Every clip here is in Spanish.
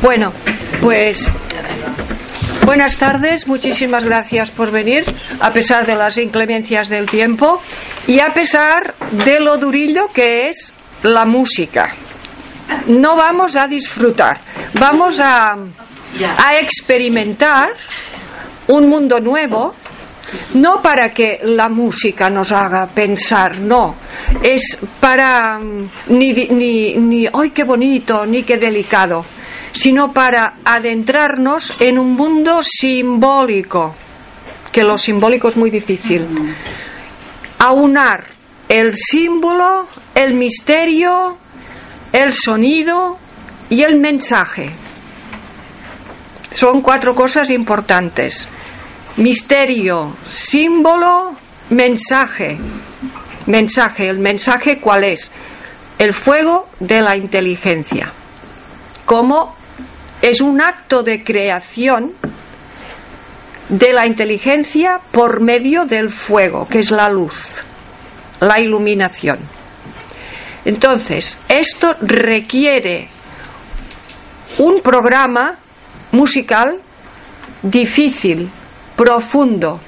Bueno, pues buenas tardes, muchísimas gracias por venir, a pesar de las inclemencias del tiempo y a pesar de lo durillo que es la música. No vamos a disfrutar, vamos a, a experimentar un mundo nuevo no para que la música nos haga pensar, no, es para mm, ni, ni, ni, ¡ay, qué bonito! ni qué delicado, sino para adentrarnos en un mundo simbólico, que lo simbólico es muy difícil. Aunar el símbolo, el misterio, el sonido y el mensaje. Son cuatro cosas importantes misterio, símbolo, mensaje. Mensaje, el mensaje cuál es? El fuego de la inteligencia. Como es un acto de creación de la inteligencia por medio del fuego, que es la luz, la iluminación. Entonces, esto requiere un programa musical difícil, profundo.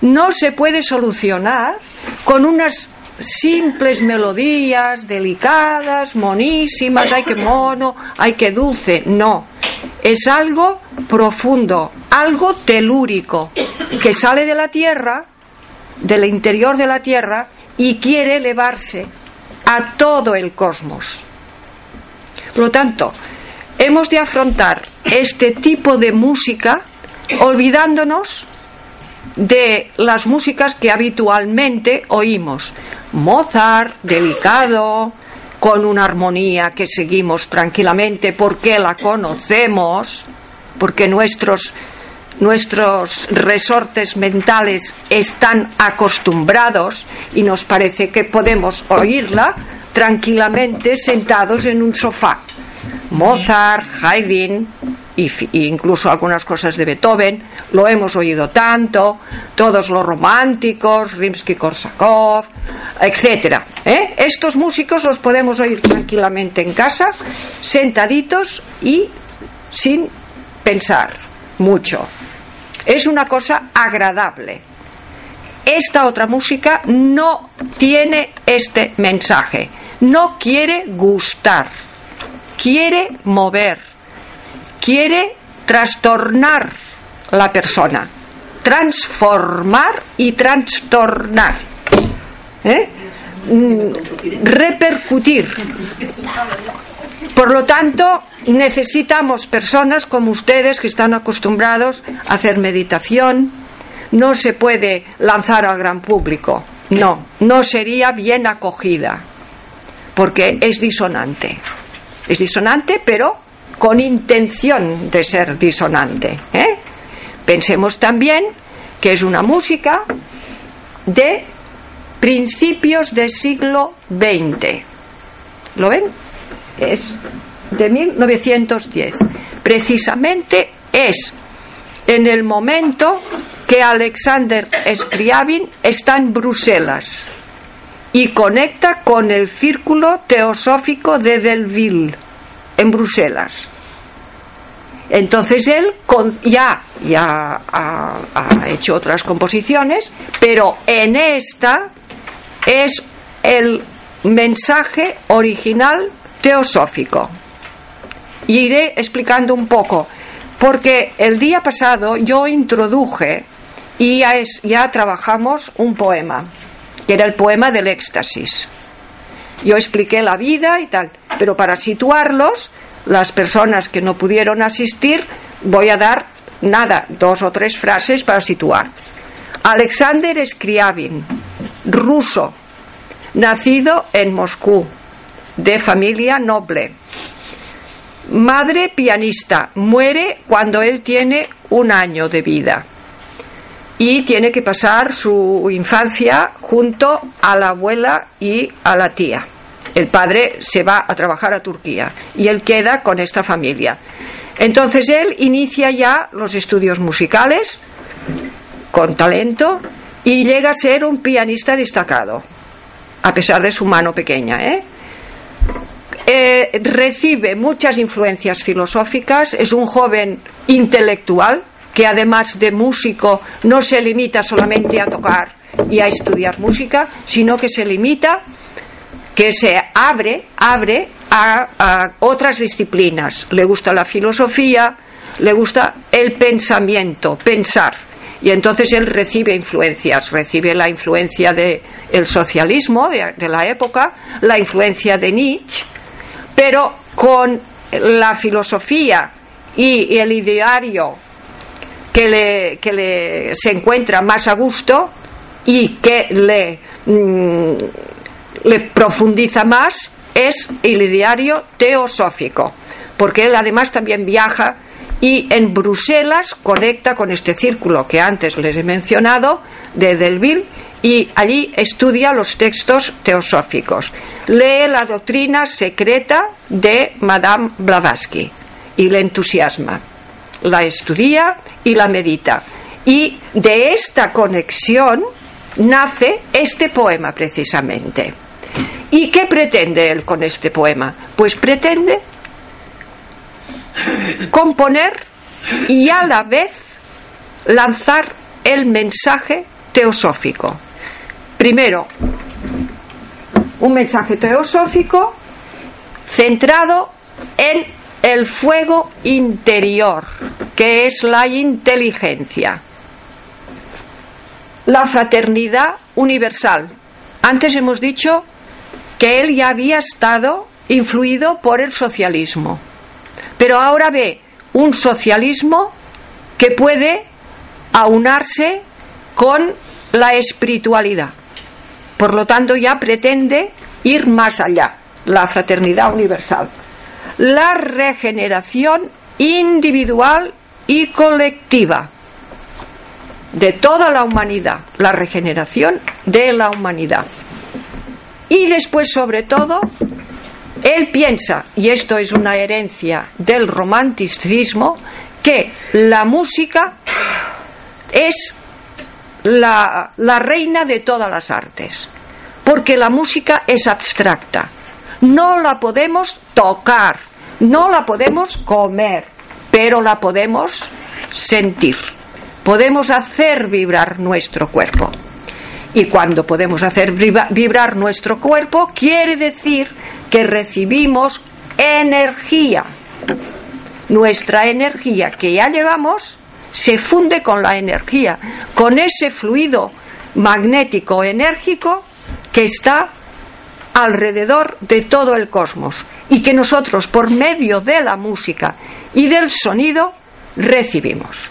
No se puede solucionar con unas simples melodías delicadas, monísimas, hay que mono, hay que dulce. No, es algo profundo, algo telúrico, que sale de la tierra, del interior de la tierra, y quiere elevarse a todo el cosmos. Por lo tanto, hemos de afrontar este tipo de música olvidándonos de las músicas que habitualmente oímos. Mozart, delicado, con una armonía que seguimos tranquilamente porque la conocemos, porque nuestros, nuestros resortes mentales están acostumbrados y nos parece que podemos oírla tranquilamente sentados en un sofá. Mozart, Haydn, y, incluso algunas cosas de Beethoven, lo hemos oído tanto, todos los románticos, Rimsky-Korsakov, etcétera. ¿eh? Estos músicos los podemos oír tranquilamente en casa, sentaditos y sin pensar mucho. Es una cosa agradable. Esta otra música no tiene este mensaje, no quiere gustar, quiere mover quiere trastornar la persona, transformar y trastornar. ¿eh? Mm, repercutir. Por lo tanto, necesitamos personas como ustedes que están acostumbrados a hacer meditación. No se puede lanzar al gran público. No, no sería bien acogida, porque es disonante. Es disonante, pero con intención de ser disonante. ¿eh? Pensemos también que es una música de principios del siglo XX. ¿Lo ven? Es de 1910. Precisamente es en el momento que Alexander Scriabin está en Bruselas y conecta con el círculo teosófico de Delville en Bruselas. Entonces él ya, ya ha, ha, hecho otras composiciones, pero en esta es el mensaje original teosófico. Y iré explicando un poco, porque el día pasado yo introduje y ya, es, ya trabajamos un poema, que era el poema del éxtasis. Yo expliqué la vida y tal, pero para situarlos, las personas que no pudieron asistir, voy a dar nada, dos o tres frases para situar. Alexander Scriabin, ruso, nacido en Moscú, de familia noble. madre pianista, muere cuando él tiene un año de vida y tiene que pasar su infancia junto a la abuela y a la tía. El padre se va a trabajar a Turquía y él queda con esta familia. Entonces él inicia ya los estudios musicales con talento y llega a ser un pianista destacado, a pesar de su mano pequeña. ¿eh? Eh, recibe muchas influencias filosóficas, es un joven intelectual, que además de músico no se limita solamente a tocar y a estudiar música, sino que se limita, que se abre, abre a, otras disciplinas. Le gusta la filosofía, le gusta el pensamiento, pensar. Y entonces él recibe influencias, recibe la influencia del el socialismo de, de la época, la influencia de Nietzsche, pero con la filosofía y el ideario que le, que le se encuentra más a gusto y que le, mm, le profundiza más es el ideario teosófico, porque él además también viaja y en Bruselas conecta con este círculo que antes les he mencionado de Delville y allí estudia los textos teosóficos. Lee la doctrina secreta de Madame Blavatsky y le entusiasma la estudia y la medita. Y de esta conexión nace este poema precisamente. ¿Y qué pretende él con este poema? Pues pretende componer y a la vez lanzar el mensaje teosófico. Primero, un mensaje teosófico centrado en el fuego interior, que es la inteligencia. La fraternidad universal. Antes hemos dicho que él ya había estado influido por el socialismo, pero ahora ve un socialismo que puede aunarse con la espiritualidad. Por lo tanto, ya pretende ir más allá, la fraternidad universal la regeneración individual y colectiva de toda la humanidad, la regeneración de la humanidad. Y después, sobre todo, él piensa, y esto es una herencia del romanticismo, que la música es la, la reina de todas las artes, porque la música es abstracta, no la podemos tocar, no la podemos comer, pero la podemos sentir. Podemos hacer vibrar nuestro cuerpo. Y cuando podemos hacer vibrar nuestro cuerpo, quiere decir que recibimos energía. Nuestra energía que ya llevamos se funde con la energía, con ese fluido magnético enérgico que está alrededor de todo el cosmos y que nosotros por medio de la música y del sonido recibimos.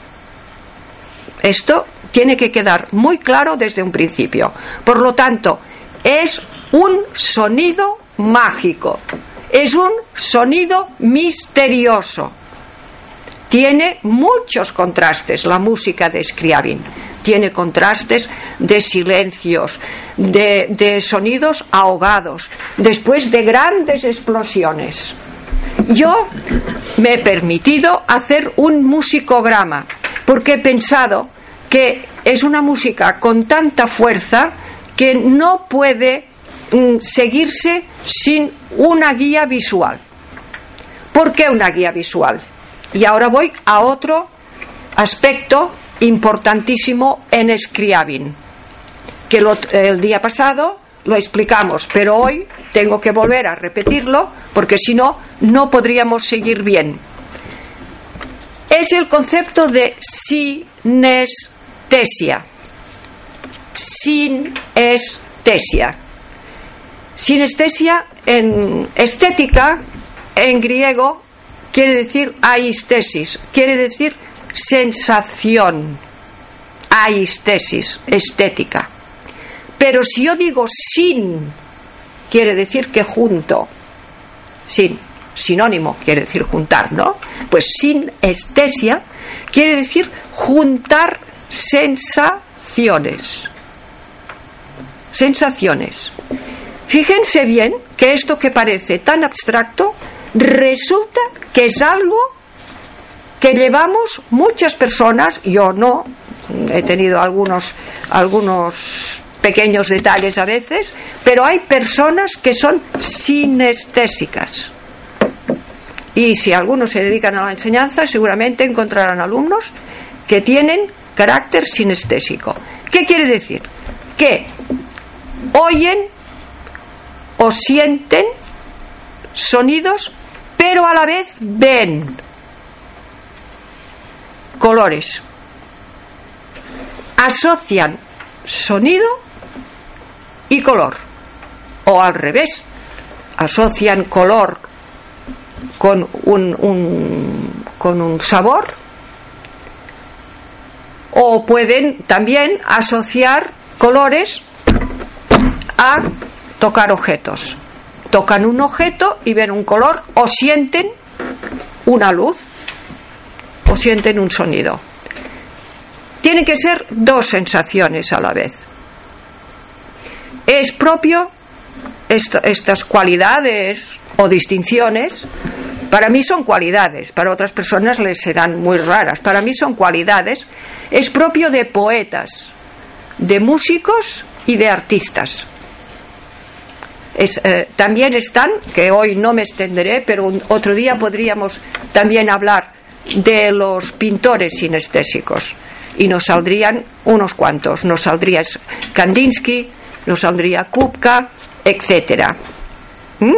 Esto tiene que quedar muy claro desde un principio. Por lo tanto, es un sonido mágico, es un sonido misterioso. Tiene muchos contrastes la música de Scriabin tiene contrastes de silencios, de, sonidos ahogados, después de grandes explosiones. Yo me he permitido hacer un musicograma porque he pensado que es una música con tanta fuerza que no puede mm, seguirse sin una guía visual. ¿Por qué una guía visual? Y ahora voy a otro aspecto importantísimo en Scriabin, que el día pasado lo explicamos, pero hoy tengo que volver a repetirlo porque si no, no podríamos seguir bien. Es el concepto de sinestesia. Sinestesia. Sinestesia en estética, en griego, quiere decir aistesis, quiere decir sensación, aistesis, estética. Pero si yo digo sin, quiere decir que junto, sin, sinónimo, quiere decir juntar, ¿no? Pues sinestesia quiere decir juntar sensaciones. Sensaciones. Fíjense bien que esto que parece tan abstracto resulta que es algo que llevamos muchas personas, yo no, he tenido algunos, algunos pequeños detalles a veces, pero hay personas que son sinestésicas. Y si algunos se dedican a la enseñanza, seguramente encontrarán alumnos que tienen carácter sinestésico. ¿Qué quiere decir? Que oyen o sienten sonidos, pero a la vez ven colores. Asocian sonido y color. O al revés, asocian color con un, con un sabor. O pueden también asociar colores a tocar objetos. Tocan un objeto y ven un color o sienten una luz o sienten un sonido. Tienen que ser dos sensaciones a la vez. Es propio estas cualidades o distinciones, para mí son cualidades, para otras personas les serán muy raras, para mí son cualidades, es propio de poetas, de músicos y de artistas. Eh, también están, que hoy no me extenderé, pero otro día podríamos también hablar de los pintores sinestésicos y nos saldrían unos cuantos. Nos saldría Kandinsky, nos saldría Kupka, etcétera. ¿Mm?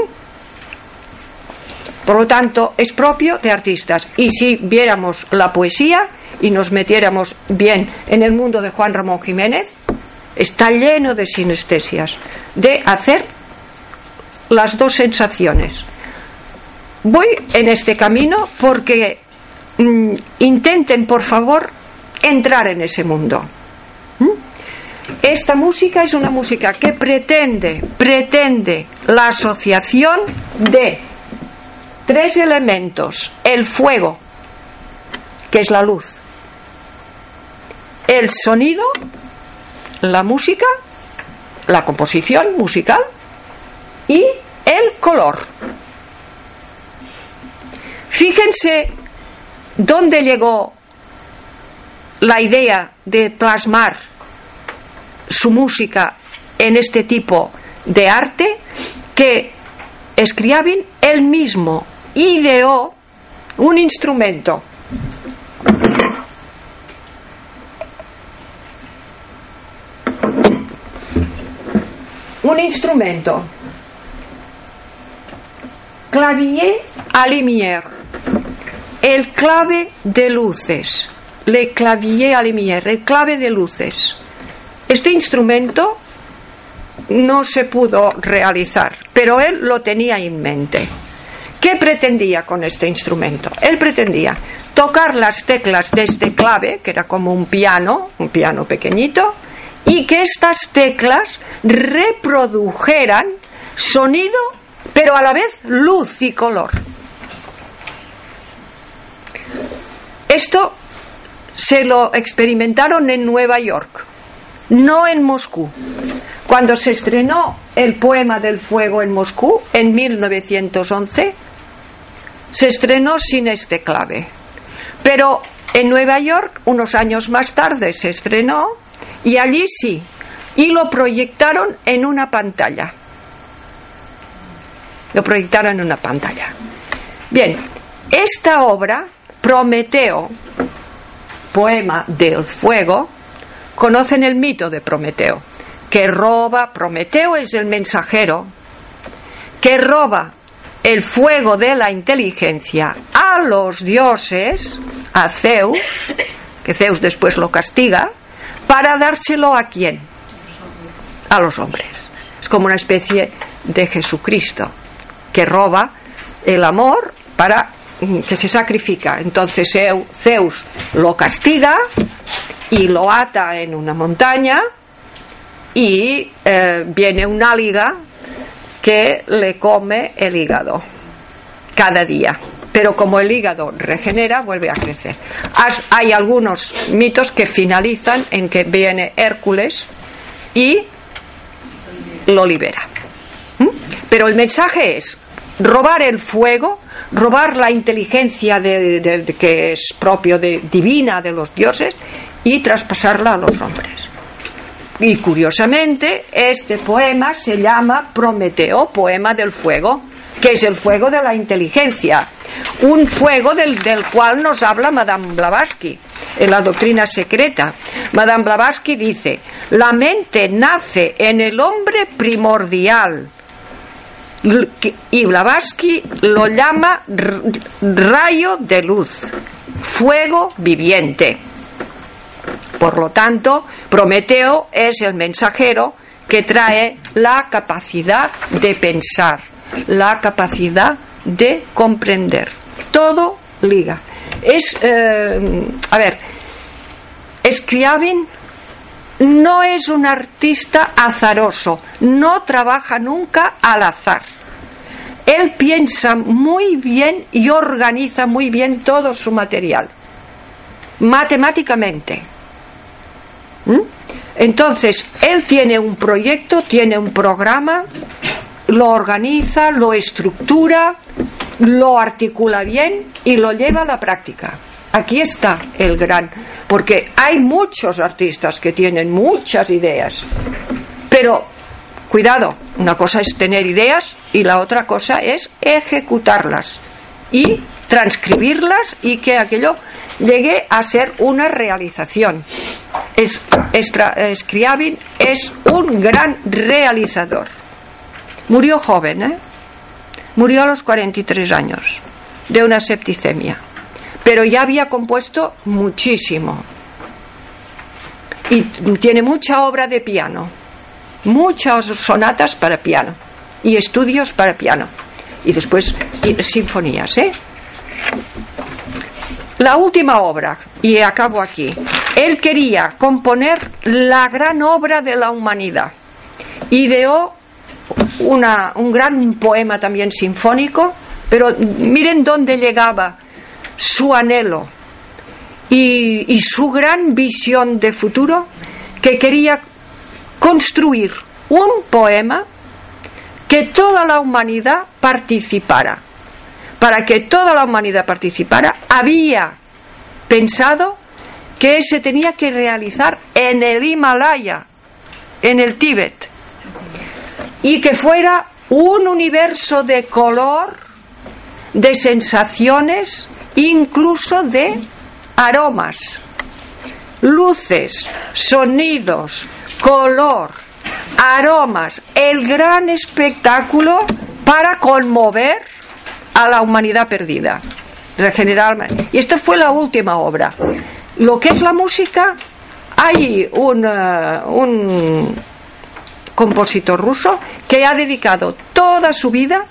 Por lo tanto, es propio de artistas. Y si viéramos la poesía y nos metiéramos bien en el mundo de Juan Ramón Jiménez, está lleno de sinestesias, de hacer las dos sensaciones. Voy en este camino porque mm, intenten, por favor, entrar en ese mundo. ¿Mm? Esta música es una música que pretende, pretende la asociación de tres elementos. El fuego, que es la luz. El sonido, la música, la composición musical y el color. Fíjense dónde llegó la idea de plasmar su música en este tipo de arte que Scriabin él mismo ideó un instrumento. Un instrumento. Clavier à lumière. El clave de luces. Le clavier à lumière. El clave de luces. Este instrumento no se pudo realizar, pero él lo tenía en mente. ¿Qué pretendía con este instrumento? Él pretendía tocar las teclas de este clave, que era como un piano, un piano pequeñito, y que estas teclas reprodujeran sonido, pero a la vez luz y color. Esto se lo experimentaron en Nueva York, no en Moscú. Cuando se estrenó el poema del fuego en Moscú en 1911, se estrenó sin este clave. Pero en Nueva York, unos años más tarde, se estrenó y allí sí. Y lo proyectaron en una pantalla. Lo proyectaron en una pantalla. Bien, esta obra, Prometeo, poema del fuego, conocen el mito de Prometeo, que roba, Prometeo es el mensajero, que roba el fuego de la inteligencia a los dioses, a Zeus, que Zeus después lo castiga, para dárselo a quién? A los hombres. Es como una especie de Jesucristo que roba el amor para mm, que se sacrifica. Entonces Zeus lo castiga y lo ata en una montaña y eh, viene una liga que le come el hígado, cada día. Pero como el hígado regenera, vuelve a crecer. Hay algunos mitos que finalizan en que viene Hércules y lo libera. Pero el mensaje es robar el fuego, robar la inteligencia de, que es propio de divina de los dioses y traspasarla a los hombres. Y curiosamente, este poema se llama Prometeo, poema del fuego, que es el fuego de la inteligencia, un fuego del, del cual nos habla Madame Blavatsky en la doctrina secreta. Madame Blavatsky dice, la mente nace en el hombre primordial, y Blavatsky lo llama rayo de luz, fuego viviente. Por lo tanto, Prometeo es el mensajero que trae la capacidad de pensar, la capacidad de comprender. Todo liga. Es, eh, a ver, Scriabin no es un artista azaroso, no trabaja nunca al azar. Él piensa muy bien y organiza muy bien todo su material, matemáticamente. ¿Mm? Entonces, él tiene un proyecto, tiene un programa, lo organiza, lo estructura, lo articula bien y lo lleva a la práctica. Aquí está el gran, porque hay muchos artistas que tienen muchas ideas, pero cuidado, una cosa es tener ideas y la otra cosa es ejecutarlas y transcribirlas y que aquello llegue a ser una realización. Es, es un gran realizador. Murió joven, ¿eh? Murió a los 43 años de una septicemia pero ya había compuesto muchísimo. Y tiene mucha obra de piano, muchas sonatas para piano y estudios para piano. Y después sinfonías, ¿eh? La última obra, y acabo aquí. Él quería componer la gran obra de la humanidad. Ideó una, un gran poema también sinfónico, pero miren dónde llegaba su anhelo y, su gran visión de futuro que quería construir un poema que toda la humanidad participara. Para que toda la humanidad participara, había pensado que se tenía que realizar en el Himalaya, en el Tíbet, y que fuera un universo de color, de sensaciones, incluso de aromas, luces, sonidos, color, aromas, el gran espectáculo para conmover a la humanidad perdida, regenerar. Y esta fue la última obra. Lo que es la música, hay un, eh, un compositor ruso que ha dedicado toda su vida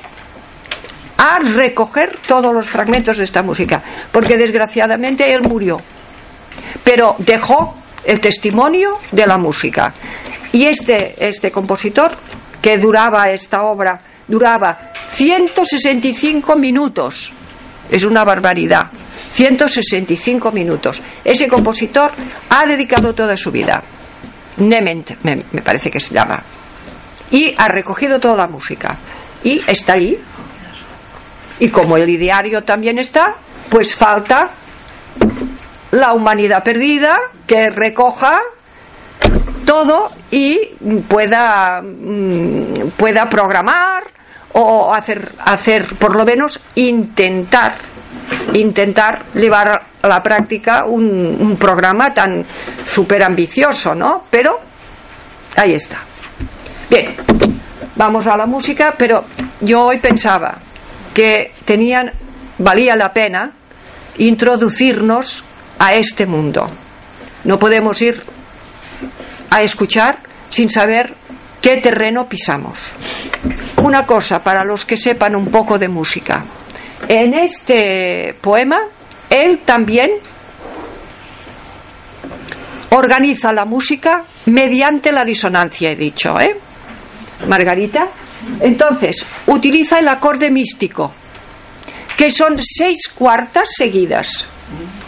a recoger todos los fragmentos de esta música, porque desgraciadamente él murió, pero dejó el testimonio de la música. Y este, este compositor, que duraba esta obra, duraba 165 minutos, es una barbaridad, 165 minutos. Ese compositor ha dedicado toda su vida, Nement, me, me parece que se llama, y ha recogido toda la música. Y está ahí, y como el ideario también está, pues falta la humanidad perdida que recoja todo y pueda, mm, pueda programar o hacer, hacer, por lo menos intentar, intentar llevar a la práctica un, un programa tan súper ambicioso, ¿no? Pero ahí está. Bien, vamos a la música, pero yo hoy pensaba, que tenían, valía la pena introducirnos a este mundo. No podemos ir a escuchar sin saber qué terreno pisamos. Una cosa para los que sepan un poco de música. En este poema, él también organiza la música mediante la disonancia, he dicho, ¿eh? Margarita. Entonces, utiliza el acorde místico. que son seis cuartas seguidas,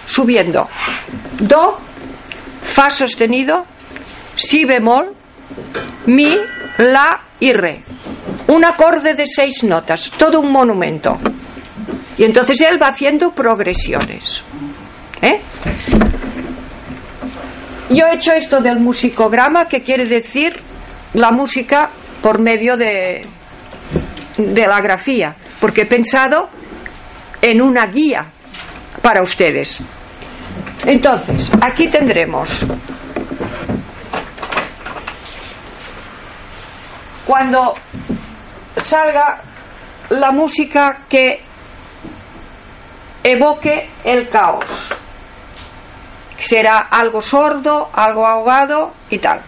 subiendo. Do, Fa sostenido, Si bemol, Mi, La y Re. Un acorde de seis notas, todo un monumento. Y entonces él va haciendo progresiones. ¿Eh? Yo he hecho esto del musicograma, que quiere decir la música por medio de, de la grafía, porque he pensado en una guía para ustedes. Entonces, aquí tendremos cuando salga la música que evoque el caos. Será algo sordo, algo ahogado y tal.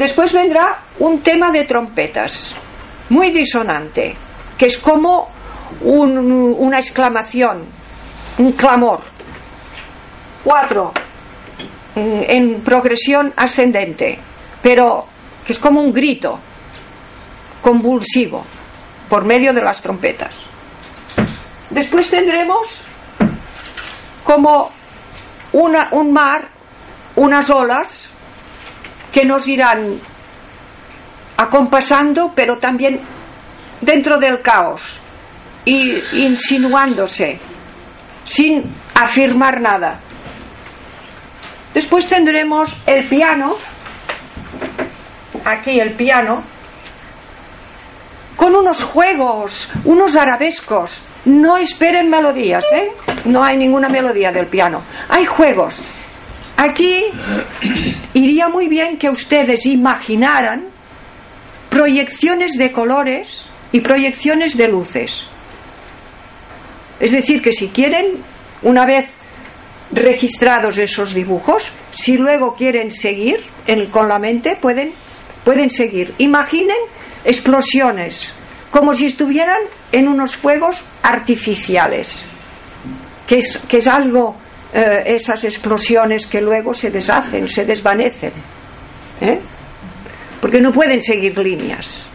Después vendrá un tema de trompetas, muy disonante, que es como un- una exclamación, un clamor. Cuatro, mm, en progresión ascendente, pero que es como un grito convulsivo por medio de las trompetas. Después tendremos como una- un mar, unas olas que nos irán acompasando, pero también dentro del caos y insinuándose sin afirmar nada. Después tendremos el piano, aquí el piano, con unos juegos, unos arabescos. No esperen melodías, ¿eh? No hay ninguna melodía del piano. Hay juegos. Aquí iría muy bien que ustedes imaginaran proyecciones de colores y proyecciones de luces. Es decir, que si quieren, una vez registrados esos dibujos, si luego quieren seguir con la mente, pueden, pueden seguir. Imaginen explosiones, como si estuvieran en unos fuegos artificiales, que es, que es algo, eh, esas explosiones que luego se deshacen, se desvanecen. ¿eh? Porque no pueden seguir líneas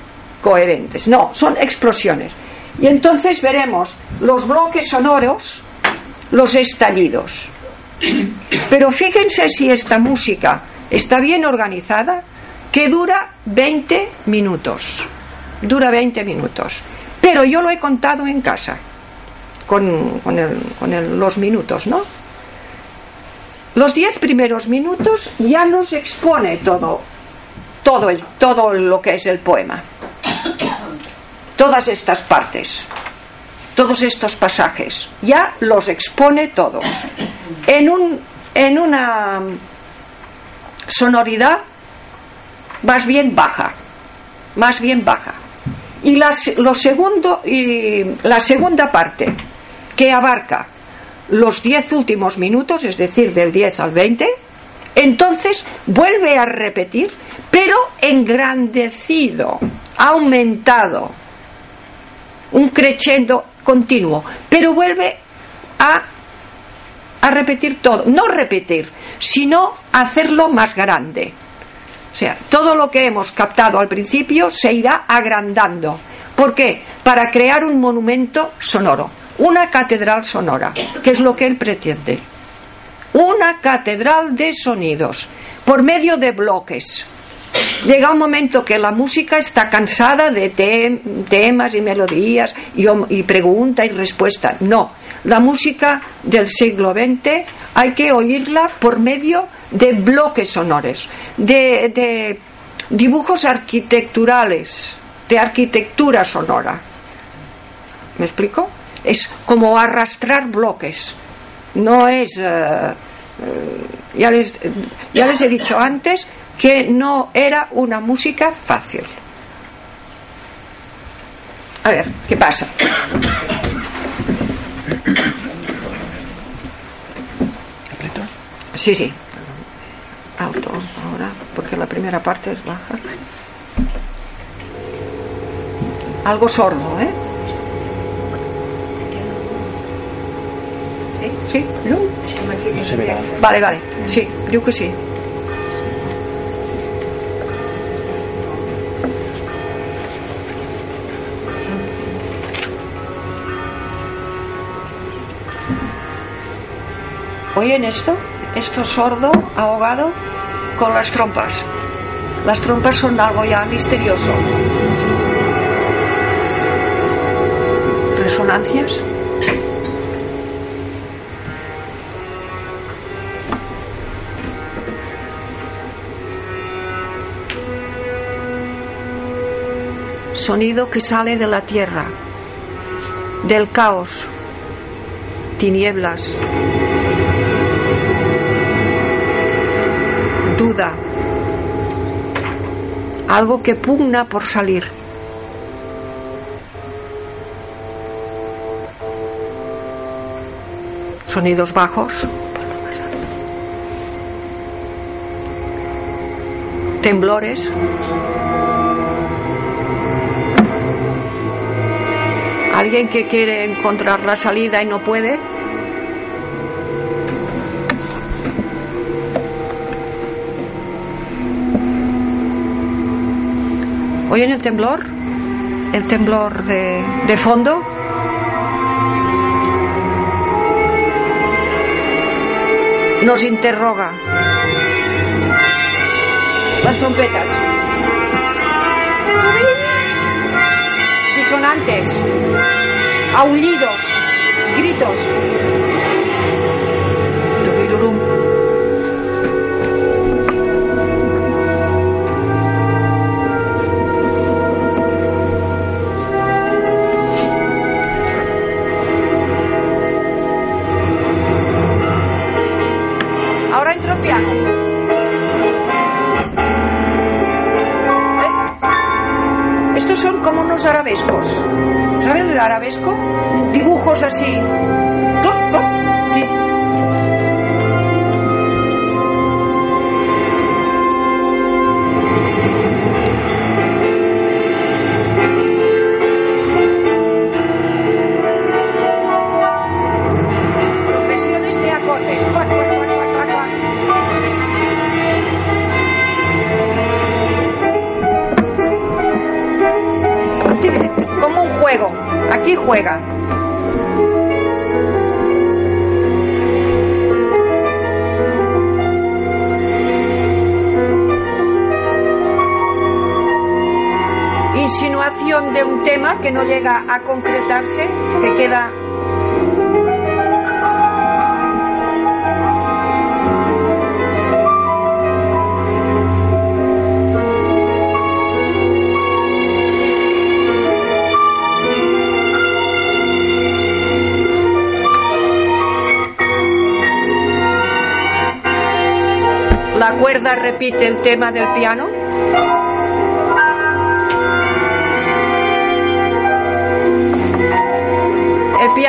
coherentes, no, son explosiones. Y entonces veremos los bloques sonoros, los estallidos. Pero fíjense si esta música está bien organizada, que dura 20 minutos. Dura 20 minutos. Pero yo lo he contado en casa, con, con los minutos, ¿no? Los 10 primeros minutos ya nos expone todo, todo, el, todo lo que es el poema. Todas estas partes todos estos pasajes. Ya los expone todos. En, un, en una sonoridad más bien baja. Más bien baja. Y la, lo segundo, y la segunda parte, que abarca los 10 últimos minutos, es decir, del 10 al 20, entonces vuelve a repetir, pero engrandecido, aumentado, un crescendo continuo, pero vuelve a, a repetir todo, no repetir, sino hacerlo más grande. O sea, todo lo que hemos captado al principio se irá agrandando. ¿Por qué? Para crear un monumento sonoro, una catedral sonora, que es lo que él pretende. Una catedral de sonidos, por medio de bloques. Llega un momento que la música está cansada de tem- temas y melodías y, y pregunta y respuesta. No, la música del siglo XX hay que oírla por medio de bloques sonores, de, de dibujos arquitecturales, de arquitectura sonora. ¿Me explico? Es como arrastrar bloques. No es. eh, eh, ya, les, ya les he dicho antes que no era una música fácil. A ver, ¿qué pasa? Sí, sí. Alto ahora, porque la primera parte es baja. Algo sordo, ¿eh? ¿Sí? ¿No? Vale, vale. Sí, diu que sí. ¿Oyen esto? Esto sordo, ahogado, con las trompas. Las trompas son algo ya misterioso. Resonancias. Sonido que sale de la tierra, del caos, tinieblas, duda, algo que pugna por salir. Sonidos bajos. Temblores. Alguien que quiere encontrar la salida y no puede. ¿Oyen el temblor? El temblor de, de fondo. Nos interroga. Las trompetas. Aullidos. Gritos. ¿Saben el arabesco? Dibujos así. tema que no llega a concretarse, que queda La cuerda repite el tema del piano.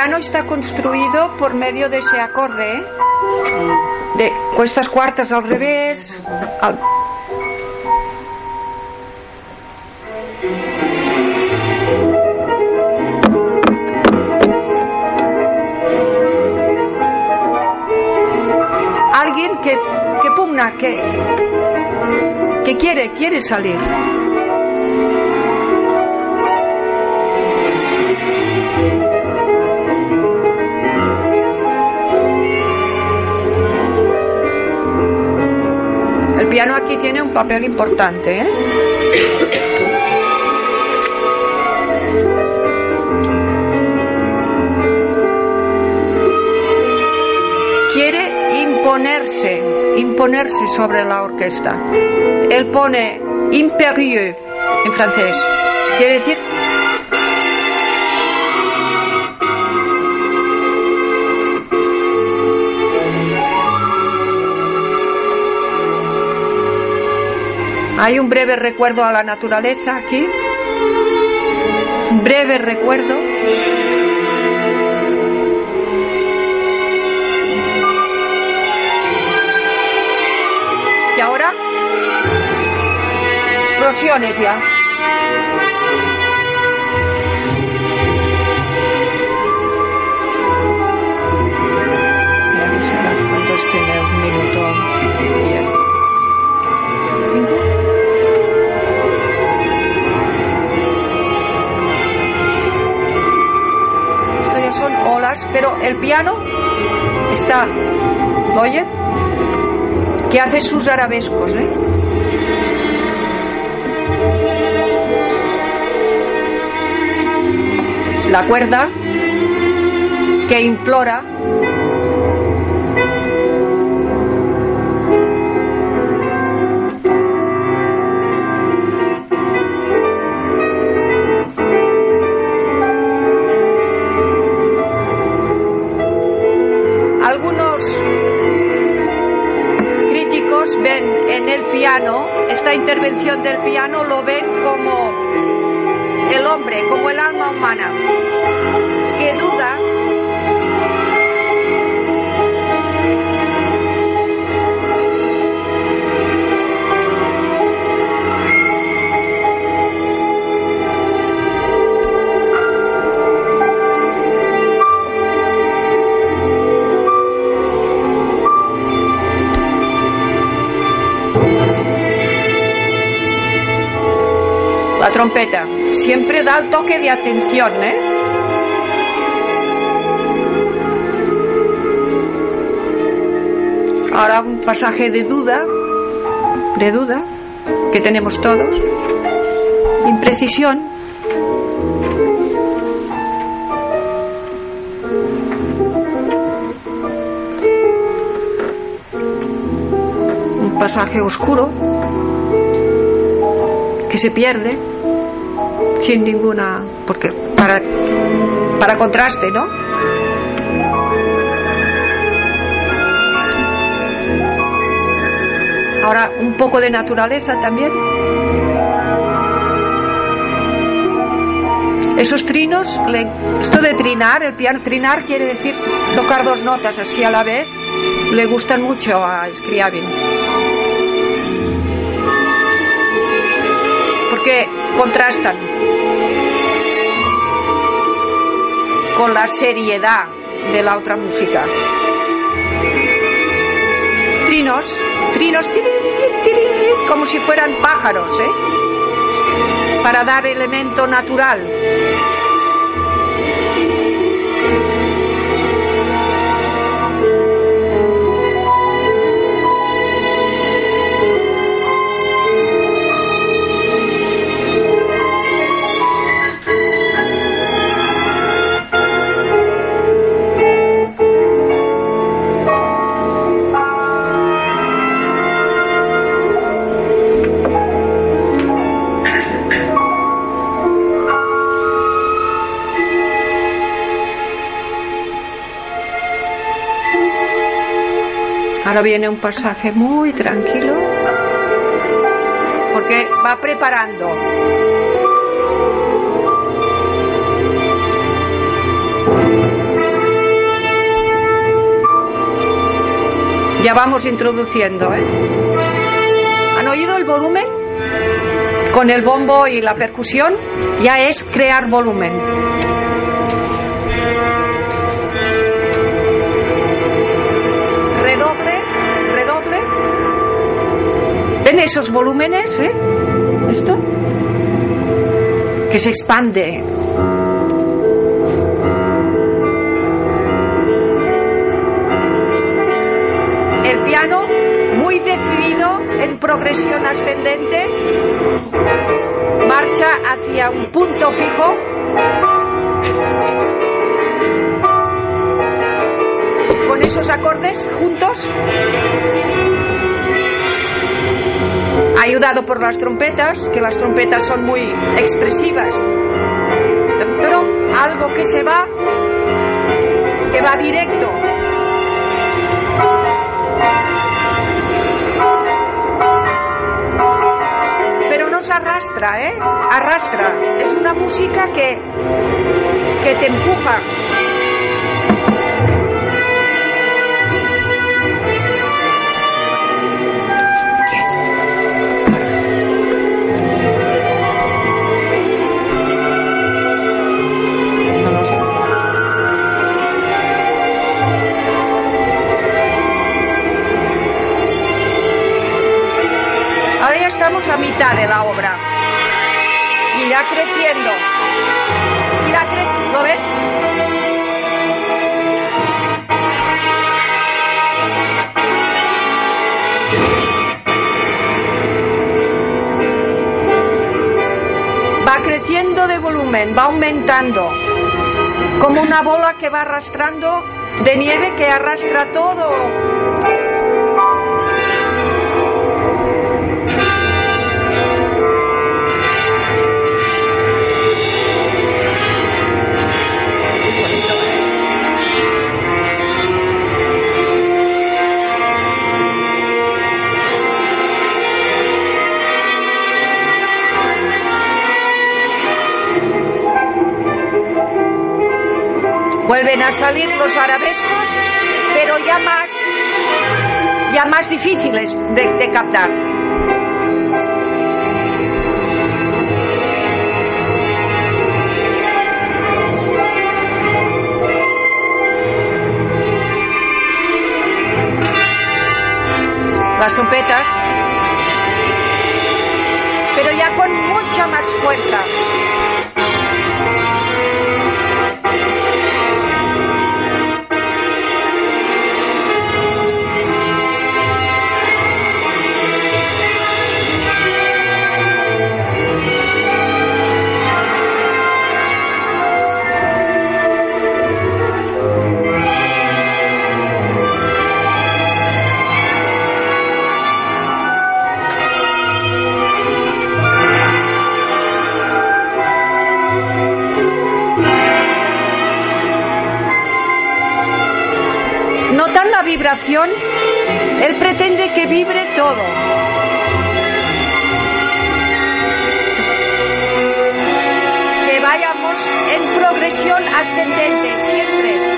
Piano está construido por medio de ese acorde, ¿eh? de cuestas cuartas al revés. al- Alguien que, que pugna, que, que quiere, quiere salir. Piano aquí tiene un papel importante, ¿eh? Quiere imponerse, imponerse sobre la orquesta. Él pone impérieux en francés. Quiere decir Hay un breve recuerdo a la naturaleza aquí. Breve recuerdo. Y ahora explosiones ya. Pero el piano está ¿Oye? Que hace sus arabescos, ¿eh? La cuerda que implora intervención del piano lo ven como el hombre, como el alma humana, que duda la trompeta. Siempre da el toque de atención, ¿eh? Ahora un pasaje de duda, de duda, que tenemos todos. Imprecisión. Un pasaje oscuro que se pierde sin ninguna porque para para contraste no ahora un poco de naturaleza también. Esos trinos esto de trinar el piano trinar quiere decir tocar dos notas así a la vez le gustan mucho a Scriabin. Porque contrastan con la seriedad de la otra música. Trinos, trinos, como si fueran pájaros, ¿eh? Para dar elemento natural. Ahora viene un pasaje muy tranquilo porque va preparando. Ya vamos introduciendo, ¿eh? ¿Han oído el volumen? Con el bombo y la percusión ya es crear volumen. ¿Ven esos volúmenes? Eh? ¿Esto? Que se expande. El piano, muy decidido en progresión ascendente, marcha hacia un punto fijo. Con esos acordes juntos ayudado por las trompetas, que las trompetas son muy expresivas. Pero algo que se va, que va directo. Pero nos arrastra, ¿eh? Arrastra. Es una música que, que te empuja. de la obra. Y irá creciendo. Irá creciendo, ¿lo ves? Va creciendo de volumen, va aumentando, como una bola que va arrastrando de nieve que arrastra todo Vuelven a salir los arabescos, pero ya más, ya más difíciles de, de captar. Las trompetas, pero ya con mucha más fuerza. Él pretende que vibre todo. Que vayamos en progresión ascendente, siempre.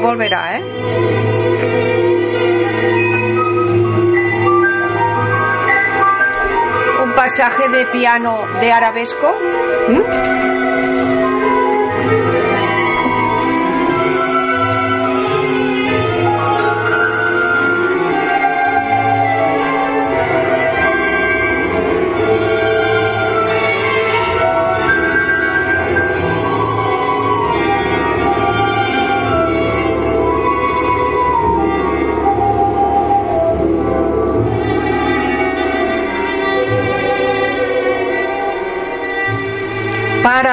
Volverá, ¿eh? Un pasaje de piano de arabesco.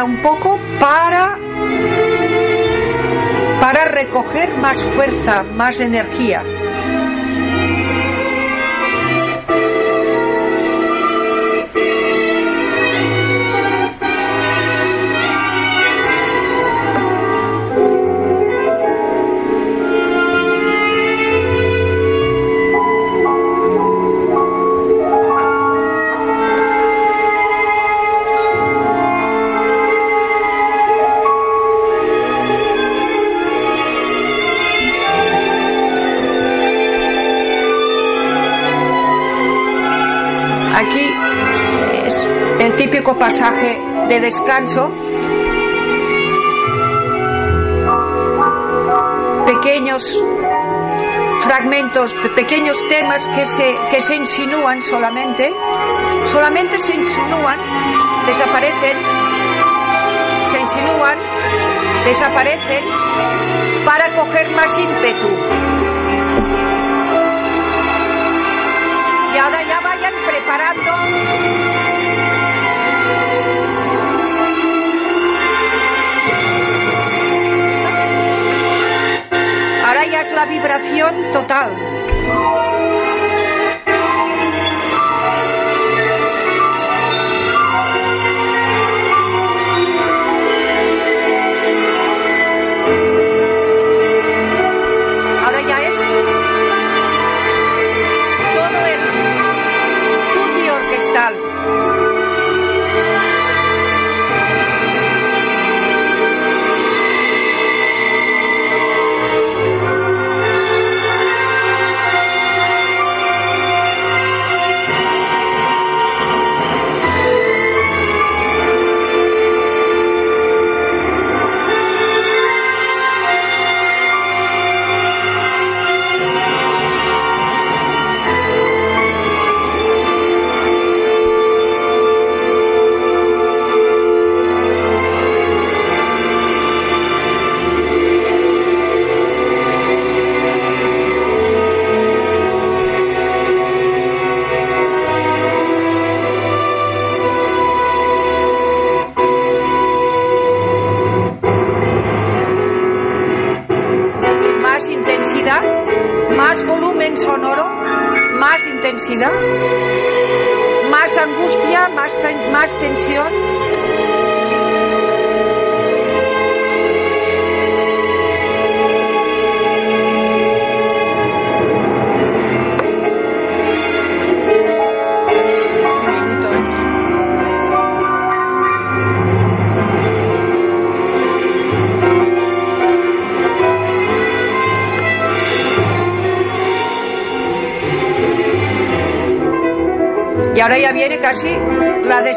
Un poco para para recoger más fuerza, más energía. Típico pasaje de descanso. Pequeños fragmentos, pequeños temas que se, que se insinúan solamente, solamente se insinúan, desaparecen, se insinúan, desaparecen para coger más ímpetu. Y ahora ya vayan preparando vibración total.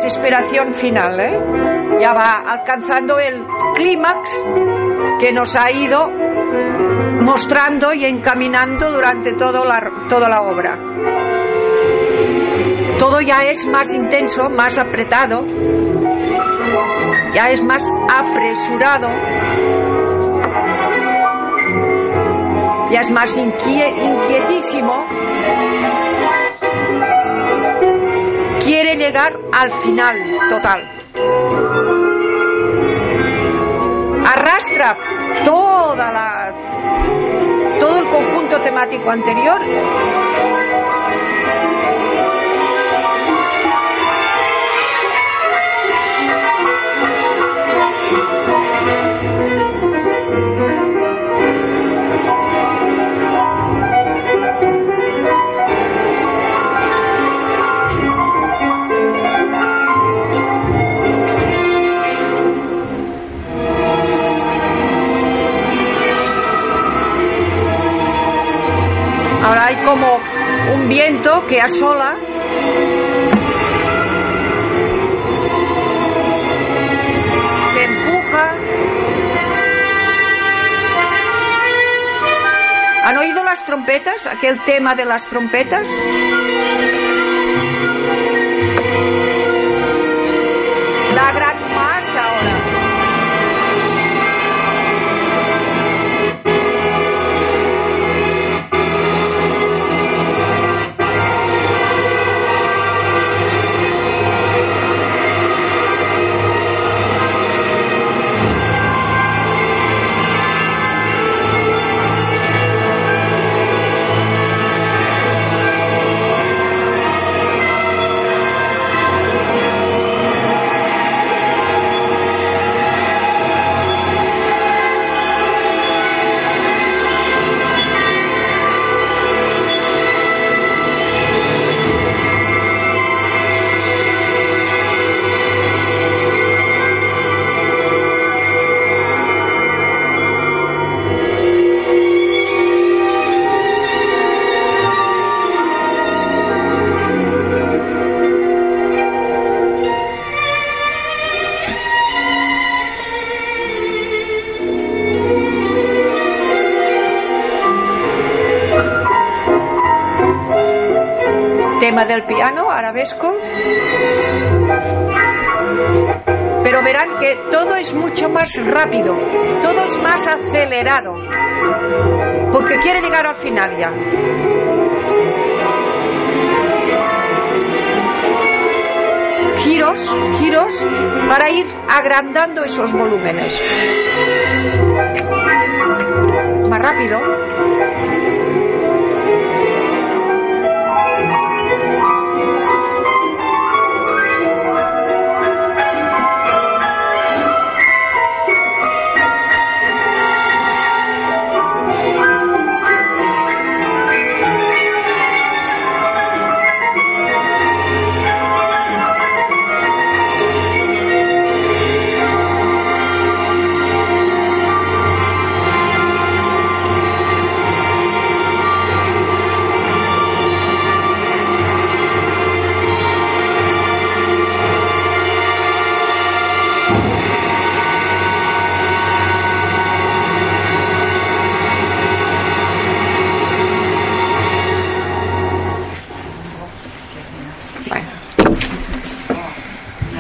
Desesperación final, ¿eh? Ya va alcanzando el clímax que nos ha ido mostrando y encaminando durante todo la, toda la obra. Todo ya es más intenso, más apretado, ya es más apresurado, ya es más inquietísimo llegar al final total. Arrastra toda la todo el conjunto temático anterior que asola. Que empuja. ¿Han oído las trompetas? Aquel tema de las trompetas. Del piano arabesco. Pero verán que todo es mucho más rápido, todo es más acelerado, porque quiere llegar al final ya. Giros, giros, para ir agrandando esos volúmenes. Más rápido.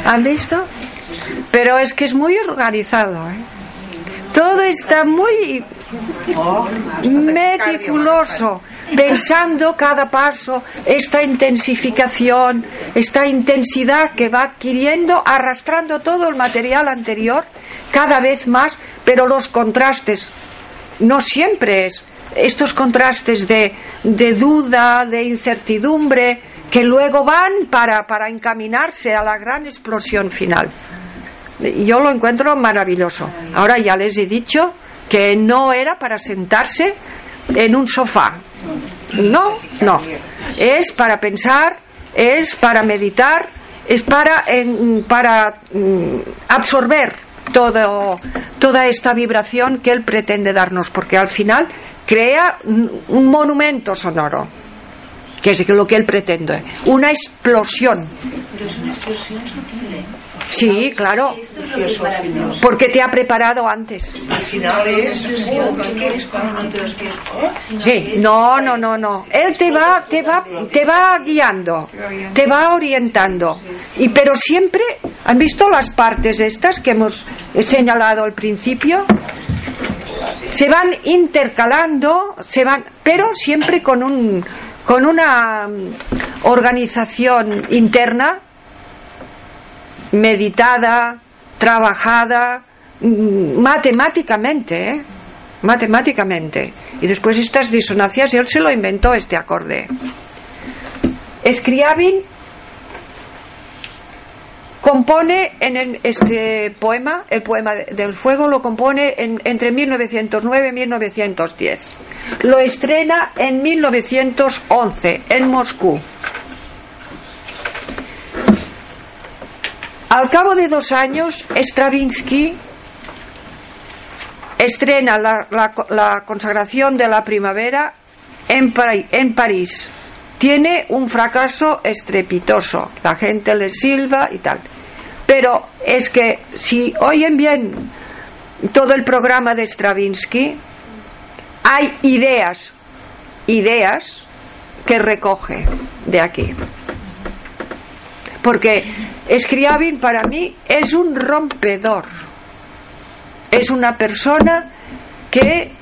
¿Han visto? Pero es que es muy organizado. ¿eh? Todo está muy meticuloso, pensando cada paso, esta intensificación, esta intensidad que va adquiriendo, arrastrando todo el material anterior cada vez más, pero los contrastes no siempre es estos contrastes de, de duda, de incertidumbre, que luego van para, para encaminarse a la gran explosión final. Yo lo encuentro maravilloso. Ahora ya les he dicho que no era para sentarse en un sofá. No, no. Es para pensar, es para meditar, es para, para mm, absorber todo, toda esta vibración que él pretende darnos, porque al final crea un monumento sonoro que es lo que él pretende, una explosión. Pero es una explosión sutil. ¿eh? Sí, claro. Porque te ha preparado antes. Al final es. Sí, no, no, no, no. Él te va, te va, te va guiando, te va orientando. Y pero siempre, ¿han visto las partes estas que hemos señalado al principio? Se van intercalando, se van, pero siempre con un, con una organización interna meditada, trabajada mm, matemáticamente, ¿eh? matemáticamente. Y después estas disonancias, él se lo inventó este acorde. Scriabin compone en este poema, el poema del fuego, lo compone entre 1909 y 1910. Lo estrena en 1911 en Moscú. Al cabo de dos años, Stravinsky estrena la, consagración de la primavera en, en París. Tiene un fracaso estrepitoso. La gente le silba y tal. Pero es que si oyen bien todo el programa de Stravinsky, hay ideas, ideas que recoge de aquí. Porque Scriabin para mí es un rompedor. Es una persona que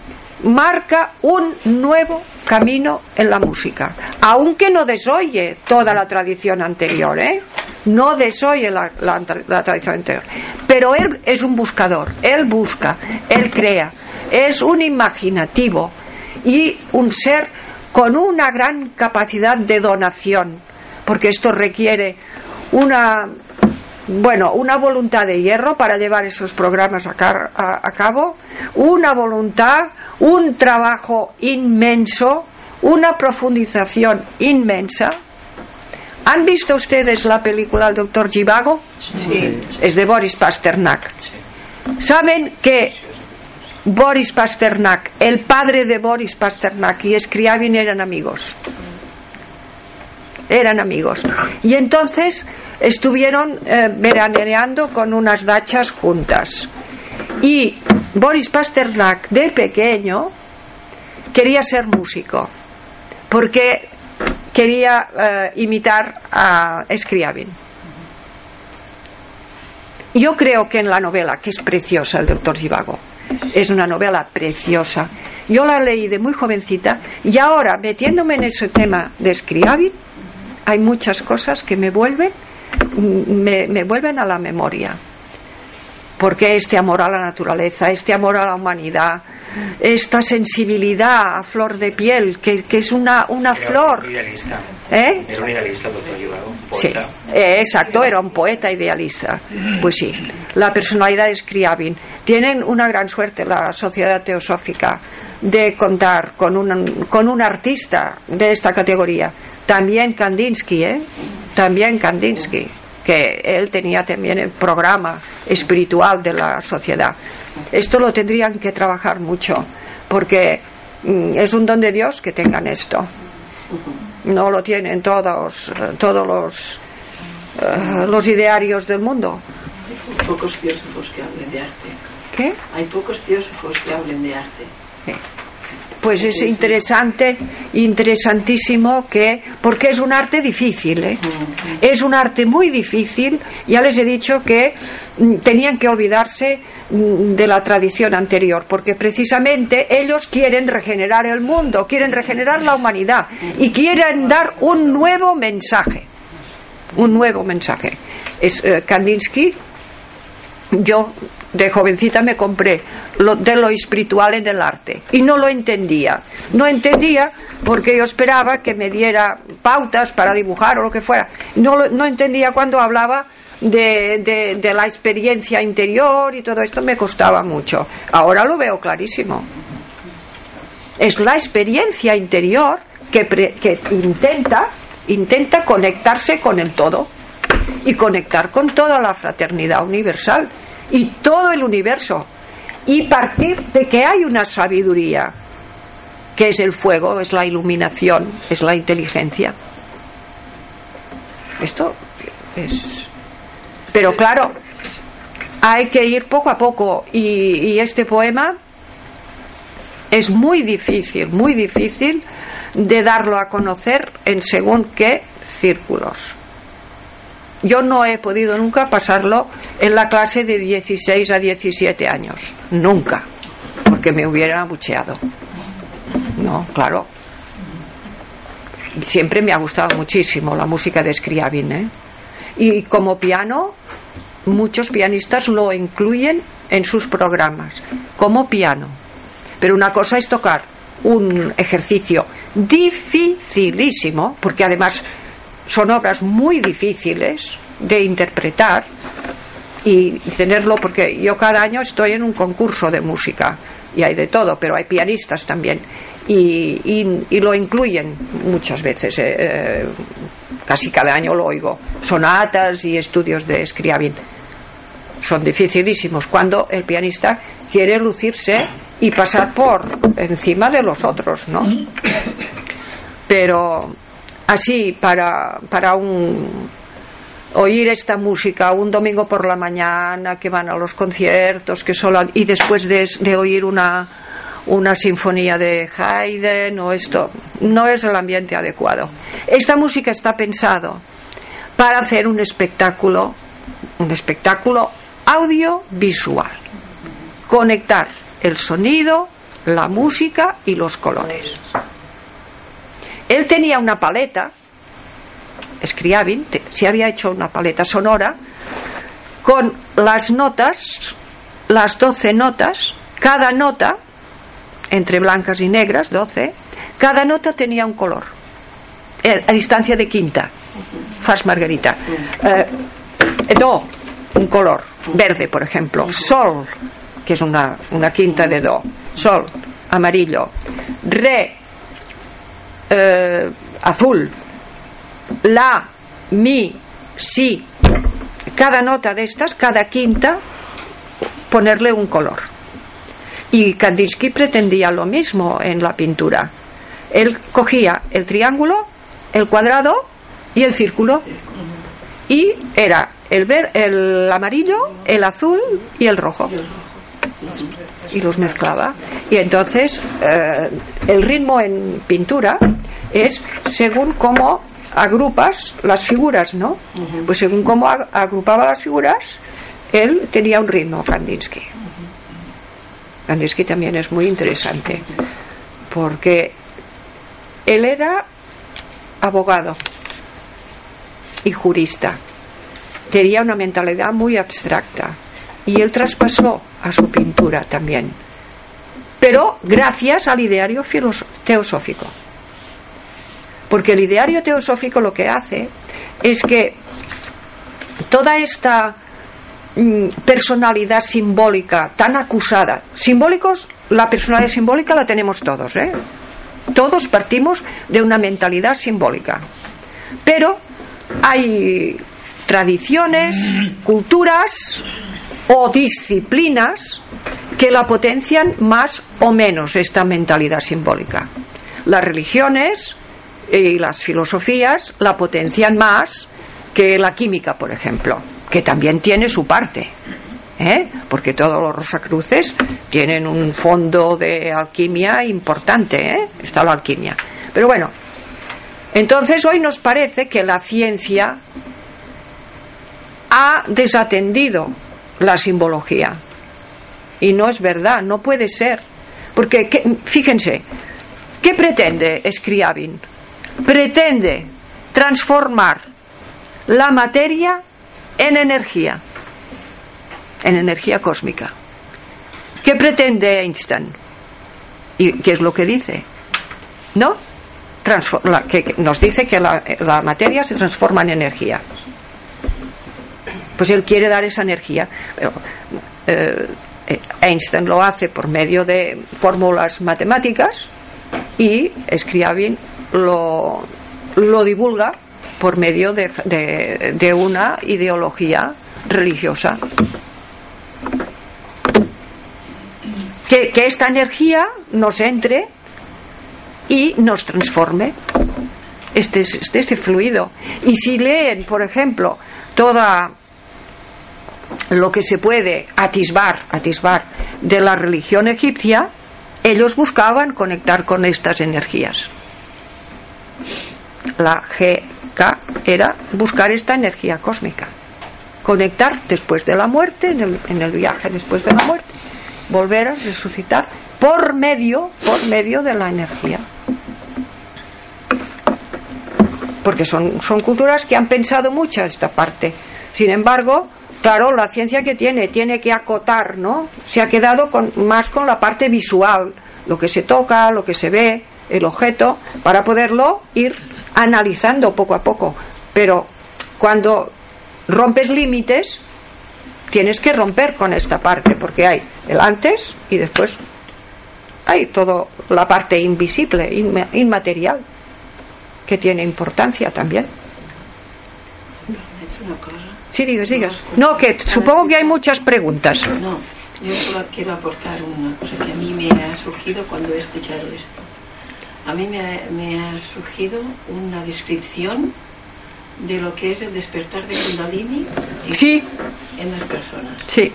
marca un nuevo camino en la música, aunque no desoye toda la tradición anterior, ¿eh? no desoye la, la, tradición anterior, pero él es un buscador, él busca, él crea, es un imaginativo y un ser con una gran capacidad de donación, porque esto requiere una bueno, una voluntad de hierro para llevar esos programas a, a, cabo, una voluntad, un trabajo inmenso, una profundización inmensa. ¿Han visto ustedes la película El Doctor Givago? Sí. Es de Boris Pasternak. ¿Saben que Boris Pasternak, el padre de Boris Pasternak y Scriabin eran amigos? Eran amigos. Y entonces estuvieron eh, veraneando con unas dachas juntas. Y Boris Pasternak, de pequeño, quería ser músico, porque quería eh, imitar a Scriabin. Yo creo que en la novela, que es preciosa, el doctor Zivago, es una novela preciosa. Yo la leí de muy jovencita y ahora, metiéndome en ese tema de Scriabin, hay muchas cosas que me vuelven, me, vuelven a la memoria. Porque este amor a la naturaleza, este amor a la humanidad, esta sensibilidad a flor de piel, que, es una, una flor. Un idealista. ¿Eh? Era un idealista, doctor Sí, eh, exacto, era un poeta idealista. Pues sí, la personalidad de Scriabin. Tienen una gran suerte la sociedad teosófica de contar con un, con un artista de esta categoría. También Kandinsky, ¿eh? También Kandinsky, que él tenía también el programa espiritual de la sociedad. Esto lo tendrían que trabajar mucho, porque mm, es un don de Dios que tengan esto. No lo tienen todos, todos los, uh, los idearios del mundo. Hay pocos teósofos que hablen de arte. ¿Qué? Hay pocos teósofos que hablen de arte pues es interesante, interesantísimo que, porque es un arte difícil, ¿eh? es un arte muy difícil, ya les he dicho que mm, tenían que olvidarse mm, de la tradición anterior, porque precisamente ellos quieren regenerar el mundo, quieren regenerar la humanidad y quieren dar un nuevo mensaje, un nuevo mensaje. Es, eh, Kandinsky yo de jovencita me compré lo, de lo espiritual en el arte y no lo entendía. No entendía porque yo esperaba que me diera pautas para dibujar o lo que fuera. No, no entendía cuando hablaba de, de- de la experiencia interior y todo esto me costaba mucho. Ahora lo veo clarísimo. Es la experiencia interior que, pre- que intenta, intenta conectarse con el todo y conectar con toda la fraternidad universal y todo el universo y partir de que hay una sabiduría que es el fuego, es la iluminación, es la inteligencia. Esto es... Pero claro, hay que ir poco a poco y, este poema es muy difícil, muy difícil de darlo a conocer en según qué círculos. Yo no he podido nunca pasarlo en la clase de 16 a 17 años. Nunca. Porque me hubiera abucheado. No, claro. Siempre me ha gustado muchísimo la música de Scriabin. ¿eh? Y como piano, muchos pianistas lo incluyen en sus programas. Como piano. Pero una cosa es tocar un ejercicio dificilísimo, porque además son obras muy difíciles de interpretar y tenerlo, porque yo cada año estoy en un concurso de música y hay de todo, pero hay pianistas también y, y- y lo incluyen muchas veces, eh, eh, casi cada año lo oigo, sonatas y estudios de Scriabin. Son dificilísimos cuando el pianista quiere lucirse y pasar por encima de los otros, ¿no? pero así para, para un oír esta música un domingo por la mañana que van a los conciertos que solo y después de, de oír una una sinfonía de Haydn o esto no es el ambiente adecuado. Esta música está pensado para hacer un espectáculo un espectáculo audiovisual. Conectar el sonido la música y los colores él tenía una paleta, Scriabin, te- se había hecho una paleta sonora con las notas, las 12 notas, cada nota, entre blancas y negras, 12, cada nota tenía un color, eh, a distancia de quinta, fas margarita. Eh, do, un color, verde, por ejemplo, sol, que es una, una quinta de do, sol, amarillo, re, eh, azul, la, mi, si, cada nota de estas, cada quinta, ponerle un color. Y Kandinsky pretendía lo mismo en la pintura. Él cogía el triángulo, el cuadrado y el círculo. Y era el, ver, el amarillo, el azul y el rojo y los mezclaba. Y entonces eh, el ritmo en pintura es según cómo agrupas las figuras, ¿no? Pues según cómo ag- agrupaba las figuras, él tenía un ritmo, Kandinsky. Kandinsky también es muy interesante, porque él era abogado y jurista. Tenía una mentalidad muy abstracta y él traspasó a su pintura también, pero gracias al ideario teosófico. Porque el ideario teosófico lo que hace es que toda esta mm, personalidad simbólica tan acusada, simbólicos, la personalidad simbólica la tenemos todos, ¿eh? Todos partimos de una mentalidad simbólica. Pero hay tradiciones, culturas o disciplinas que la potencian más o menos esta mentalidad simbólica. Las religiones y las filosofías la potencian más que la química, por ejemplo, que también tiene su parte. ¿eh? Porque todos los rosacruces tienen un fondo de alquimia importante, ¿eh? está la alquimia. Pero bueno, entonces hoy nos parece que la ciencia ha desatendido la simbología. Y no es verdad, no puede ser. Porque, ¿qué- fíjense, ¿qué pretende Scriabin? Pretende transformar la materia en energía. en energía cósmica. ¿Qué pretende Einstein? ¿Y qué es lo que dice? ¿No? Transfo- la- que, nos dice que la materia se transforma en energía. Pues él quiere dar esa energía. Eh, eh, Einstein lo hace por medio de fórmulas matemáticas y Scriabin lo, lo divulga por medio de, de- una ideología religiosa. Que, que esta energía nos entre y nos transforme. Este es este, este fluido. Y si leen, por ejemplo, toda lo que se puede atisbar, atisbar de la religión egipcia, ellos buscaban conectar con estas energías. La GK era buscar esta energía cósmica, conectar después de la muerte, en el, en el viaje después de la muerte, volver a resucitar por medio, por medio de la energía. Porque son, son culturas que han pensado mucho esta parte. Sin embargo, claro, la ciencia que tiene, tiene que acotar, ¿no? Se ha quedado con, más con la parte visual, lo que se toca, lo que se ve, el objeto, para poderlo ir analizando poco a poco. Pero cuando rompes límites, tienes que romper con esta parte, porque hay el antes y después hay toda la parte invisible, inma- inmaterial, que tiene importancia también. Una cosa. Sí, digas, digas. No, que supongo que hay muchas preguntas. No, yo solo quiero aportar una cosa que a mí me ha surgido cuando he escuchado esto. A mí me ha, me ha surgido una descripción de lo que es el despertar de Kundalini en- Sí, en las personas. sí,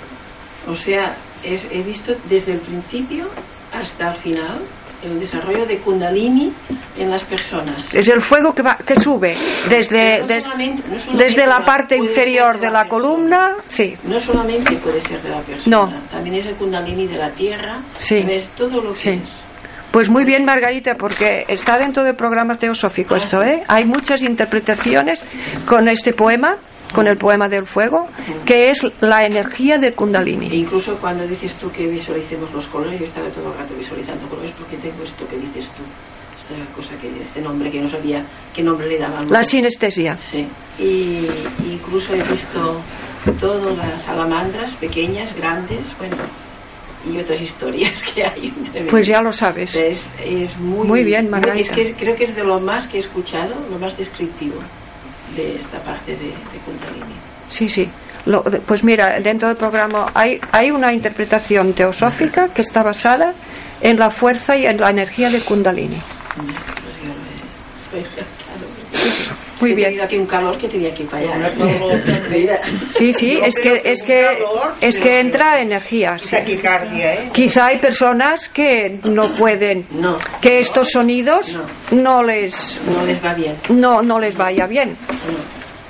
O sea, es- he visto desde el principio hasta el final el desarrollo de Kundalini en las personas. es el fuego que, va, que sube desde, No des- solamente- no solamente desde la parte inferior de de la columna, sí, No solamente puede ser de la persona, No. también es el Kundalini de la tierra, Sí. también es todo lo que Sí. es. Pues muy bien, Margarita, porque está dentro del programa teosófico esto, ¿eh? Hay muchas interpretaciones con este poema, con el poema del fuego, que es la energía de E Kundalini. incluso cuando dices tú que visualicemos los colores, yo estaba todo el rato visualizando colores porque tengo esto que dices tú, esta cosa que, este nombre que no sabía qué nombre le daban. La sinestesia. Sí. Y incluso he visto todas las salamandras, pequeñas, grandes, bueno, y otras historias que hay. entre Pues ya lo sabes. Es, es muy, Muy bien, Es Margarita. que es- creo que es de lo más que he escuchado, lo más descriptivo de esta parte de, de Kundalini. Sí, sí. Lo- pues mira, dentro del programa hay, hay una interpretación teosófica que está basada en la fuerza y en la energía de Kundalini. Pues yo lo he- claro. Muy bien. aquí un calor que tenía que ir para allá. Sí, sí, es que que es que calor, es que sí. entra energía. sí. ¿eh? Quizá hay personas que no pueden, No. que estos sonidos no les No les va bien. no no les vaya bien,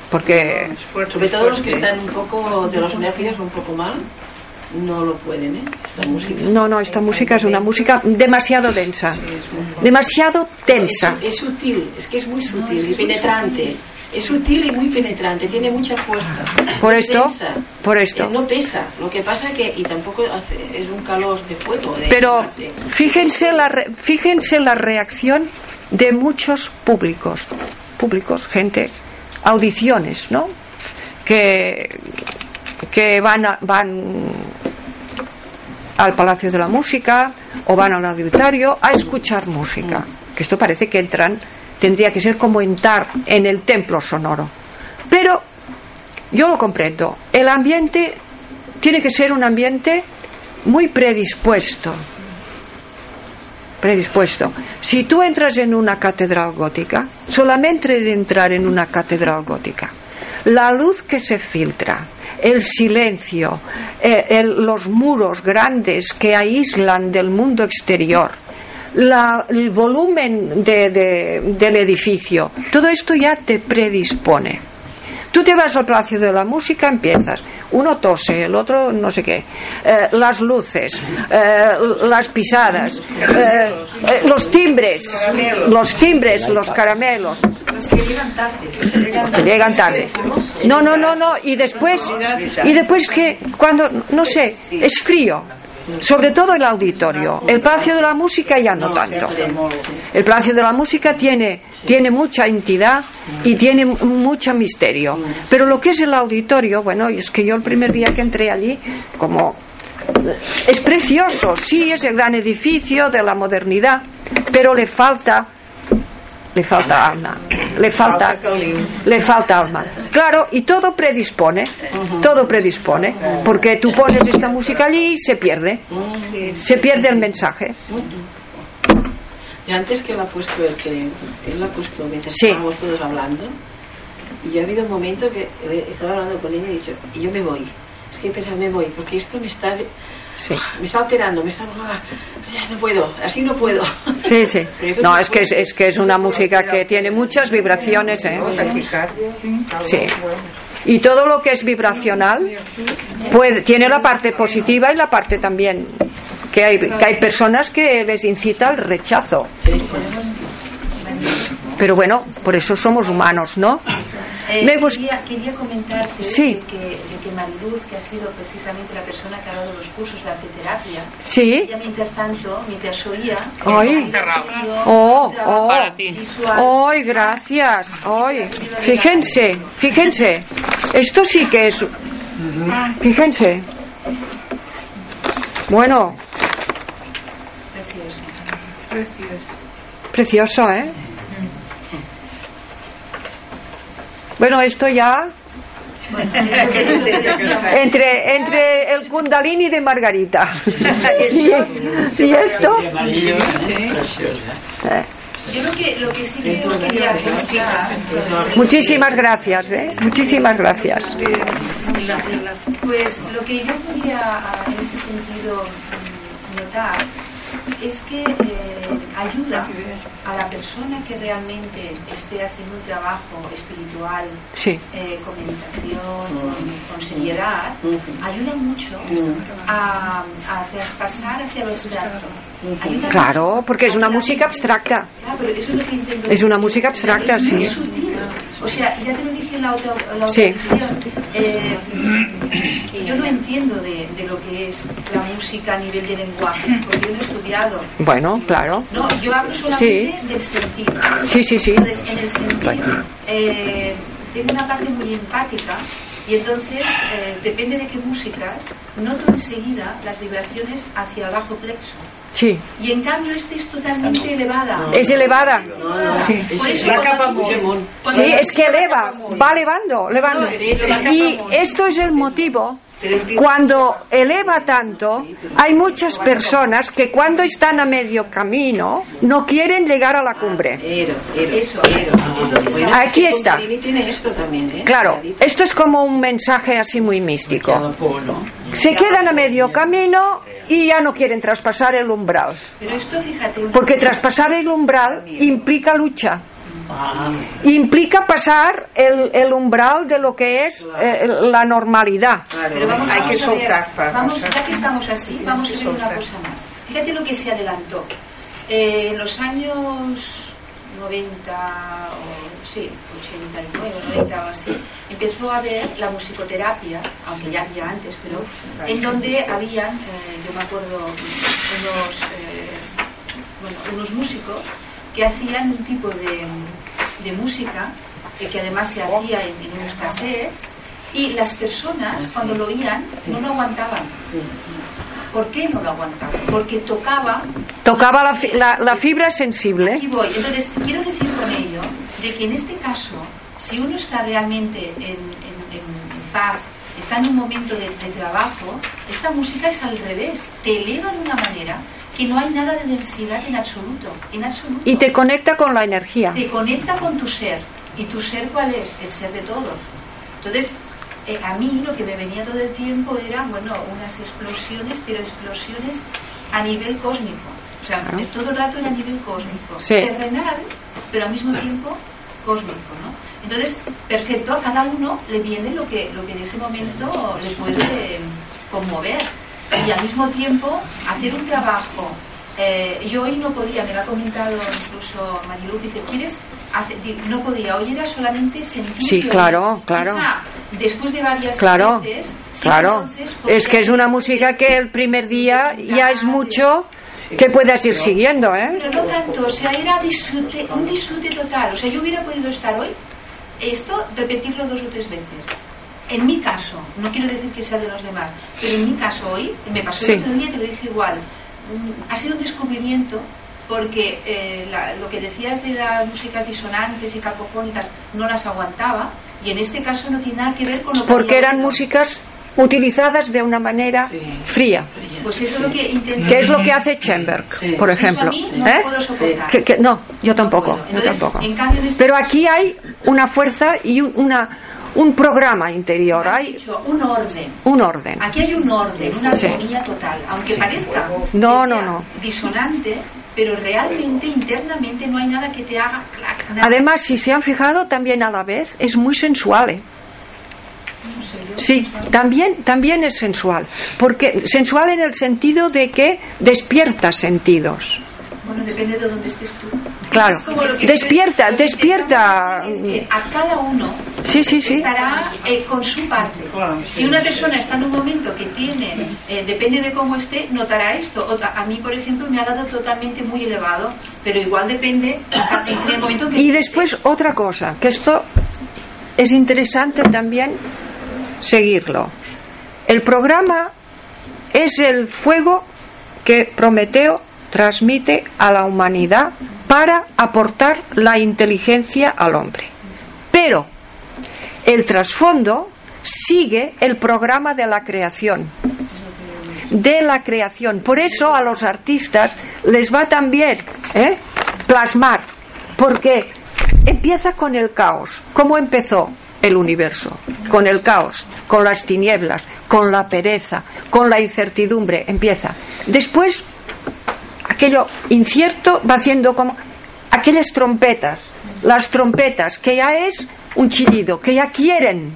porque Sobre todo los que están un poco de los nervios un poco mal, no lo pueden, ¿eh? Esta música. no no esta música es una música demasiado densa, demasiado tensa. Es, es sutil, es que es muy sutil y penetrante. Es sutil y muy penetrante, tiene mucha fuerza. Por Es esto, densa. por esto. Eh, No pesa, lo que pasa que, y tampoco hace, es un calor de fuego. De Pero fíjense la re- fíjense la reacción de muchos públicos, públicos, gente, audiciones, ¿no? Que que van a- van al Palacio de la Música o van al auditorio a escuchar música. Que esto parece que entran, tendría que ser como entrar en el templo sonoro. Pero yo lo comprendo. El ambiente tiene que ser un ambiente muy predispuesto. Predispuesto. Si tú entras en una catedral gótica, solamente de entrar en una catedral gótica, la luz que se filtra, el silencio, eh, los muros grandes que aíslan del mundo exterior, el volumen de- de- del edificio, todo esto ya te predispone. Tú te vas al Palacio de la Música, empiezas. Uno tose, el otro no sé qué. Eh, las luces, eh, las pisadas, eh, los timbres, los timbres, los caramelos. Los que llegan tarde. Los que llegan tarde. No, no, no, no. Y después, y después que cuando, no sé, es frío. Sobre todo el auditorio. El Palacio de la Música ya no tanto. El Palacio de la Música tiene, tiene mucha entidad y tiene m- mucho misterio. Pero lo que es el auditorio, bueno, es que yo el primer día que entré allí, como es precioso, sí, es el gran edificio de la modernidad, pero le falta le falta alma, le falta, le falta alma. Claro, y todo predispone, todo predispone, porque tú pones esta música allí y se pierde, se pierde el mensaje. Y antes que él ha puesto el que él ha puesto mientras Sí. estábamos todos hablando, y ha habido un momento que eh, estaba hablando con ella y he dicho, y yo me voy. Es que he pensado, me voy, porque esto me está Sí, me está alterando, me está ah, no puedo, así no puedo. sí, sí. No, es que es, es que es una música que tiene muchas vibraciones, ¿eh? Sí. Y todo lo que es vibracional puede, tiene la parte positiva y la parte también que hay, que hay personas que les incita al rechazo. Pero bueno, por eso somos humanos, ¿no? Eh, Me gust- quería, quería comentarte Sí. de, que, de que Mariluz, que ha sido precisamente la persona que ha dado los cursos de arteterapia, Sí. ella mientras tanto, mientras oía, Ay. ella Oh, oh. Para ti. visual. ¡Ay, gracias! ¡Ay! Fíjense, fíjense. Esto sí que es. Fíjense. Bueno, Precioso. precioso, ¿eh? Bueno, esto ya. Entre, entre el Kundalini de Margarita. y, y esto. Yo lo que, lo que sí que os quería muchísimas gracias, ¿eh? Muchísimas gracias. pues lo que yo podía ah, en ese sentido mm, notar es que eh, ayuda a la persona que realmente esté haciendo un trabajo espiritual Sí. eh, con meditación, con, con seriedad, ayuda mucho a, a traspasar hacia lo abstracto. Ayuda Claro, porque es una música abstracta. Claro, pero eso es lo que intento Es una música abstracta, es muy sí. sutil. O sea, ya te lo dije en la otra, la otra Sí. eh, yo no entiendo de, de lo que es la música a nivel de lenguaje, porque yo no he Bueno, claro. No, yo hablo solamente del sentido. Sí, sí, sí. Entonces, en el sentido, eh, tengo una parte muy empática y entonces, eh, depende de qué músicas, noto enseguida las vibraciones hacia el bajo plexo. Sí. Y en cambio, este es totalmente elevada. Es elevada. Sí. Por eso la cuando- capa Puigdemont. cuando- Sí, es que eleva, va elevando, elevando. Y esto es el motivo. Cuando eleva tanto, hay muchas personas que cuando están a medio camino no quieren llegar a la cumbre. Aquí está. ¿eh? Claro, esto es como un mensaje así muy místico. Se quedan a medio camino y ya no quieren traspasar el umbral. Porque traspasar el umbral implica lucha. Implica pasar el, el umbral de lo que es eh, la normalidad. Pero vamos, Hay que vamos soltar vamos, ya que estamos así, vamos a ver una cosa más. Fíjate lo que se adelantó. Eh, en los años 90, o, sí, 89, 90 o así, empezó a haber la musicoterapia, aunque ya había antes, pero en donde habían, eh, yo me acuerdo, unos, eh, bueno, unos músicos que hacían un tipo de, de música eh, que además se hacía en, en unos cassettes y las personas cuando lo oían no lo aguantaban. ¿Por qué no lo aguantaban? Porque tocaba Tocaba la, fi- la- la fibra sensible. y voy. Entonces, quiero decir con ello de que en este caso, si uno está realmente en, en- en- en paz, está en un momento de, de trabajo, esta música es al revés. Te eleva de una manera que no hay nada de densidad en absoluto. En absoluto. Y te conecta con la energía. te conecta con tu ser. ¿Y tu ser cuál es? El ser de todos. Entonces, eh, a mí lo que me venía todo el tiempo era, bueno, unas explosiones, pero explosiones a nivel cósmico. O sea, Claro. todo el rato era a nivel cósmico. Sí. Terrenal, pero al mismo tiempo cósmico, ¿no? Entonces, perfecto, a cada uno le viene lo que, lo que en ese momento le puede conmover. Y al mismo tiempo, hacer un trabajo. Eh, yo hoy no podía, me lo ha comentado incluso Mariluz, dice, ¿quieres no podía, hoy era solamente sentir. Sí, claro, claro. después de varias claro, veces, claro. es que es una música que el primer día ya es mucho que puedas ir siguiendo, ¿eh? Pero no tanto, o sea, era disfrute, un disfrute total. O sea, yo hubiera podido estar hoy, esto, repetirlo dos o tres veces. En mi caso, no quiero decir que sea de los demás, pero en mi caso hoy, me pasó el otro día, te lo dije igual, mm, ha sido un descubrimiento porque eh, lo que decías de las músicas disonantes y cacofónicas no las aguantaba y en este caso no tiene nada que ver con lo que porque eran músicas utilizadas de una manera fría. Pues eso es lo que ¿Qué es lo que hace Chamberg, por ejemplo? no, ¿Eh? puedo no, yo tampoco. yo tampoco. Este Pero aquí hay una fuerza y una un programa interior. Hay un orden. Un orden. Aquí hay un orden, una armonía total. Aunque parezca no, no, no. disonante, pero realmente internamente no hay nada que te haga Además, si se han fijado, también a la vez es muy sensual. ¿eh? Sí, también, también es sensual, porque sensual en el sentido de que despierta sentidos. Bueno, depende de dónde estés tú. Claro, despierta, despierta. a cada uno sí, sí, sí. estará eh, con su parte. Si una persona está en un momento que tiene, eh, depende de cómo esté, notará esto. a mí, por ejemplo, me ha dado totalmente muy elevado, pero igual depende del momento que. Y después otra cosa, que esto es interesante también seguirlo. El programa es el fuego que Prometeo transmite a la humanidad para aportar la inteligencia al hombre. Pero el trasfondo sigue el programa de la creación. De la creación. Por eso a los artistas les va también ¿eh? plasmar. Porque empieza con el caos. ¿Cómo empezó? El universo, con el caos, con las tinieblas, con la pereza, con la incertidumbre, empieza. Después aquello incierto va haciendo como aquellas trompetas, las trompetas, que ya es un chillido, que ya quieren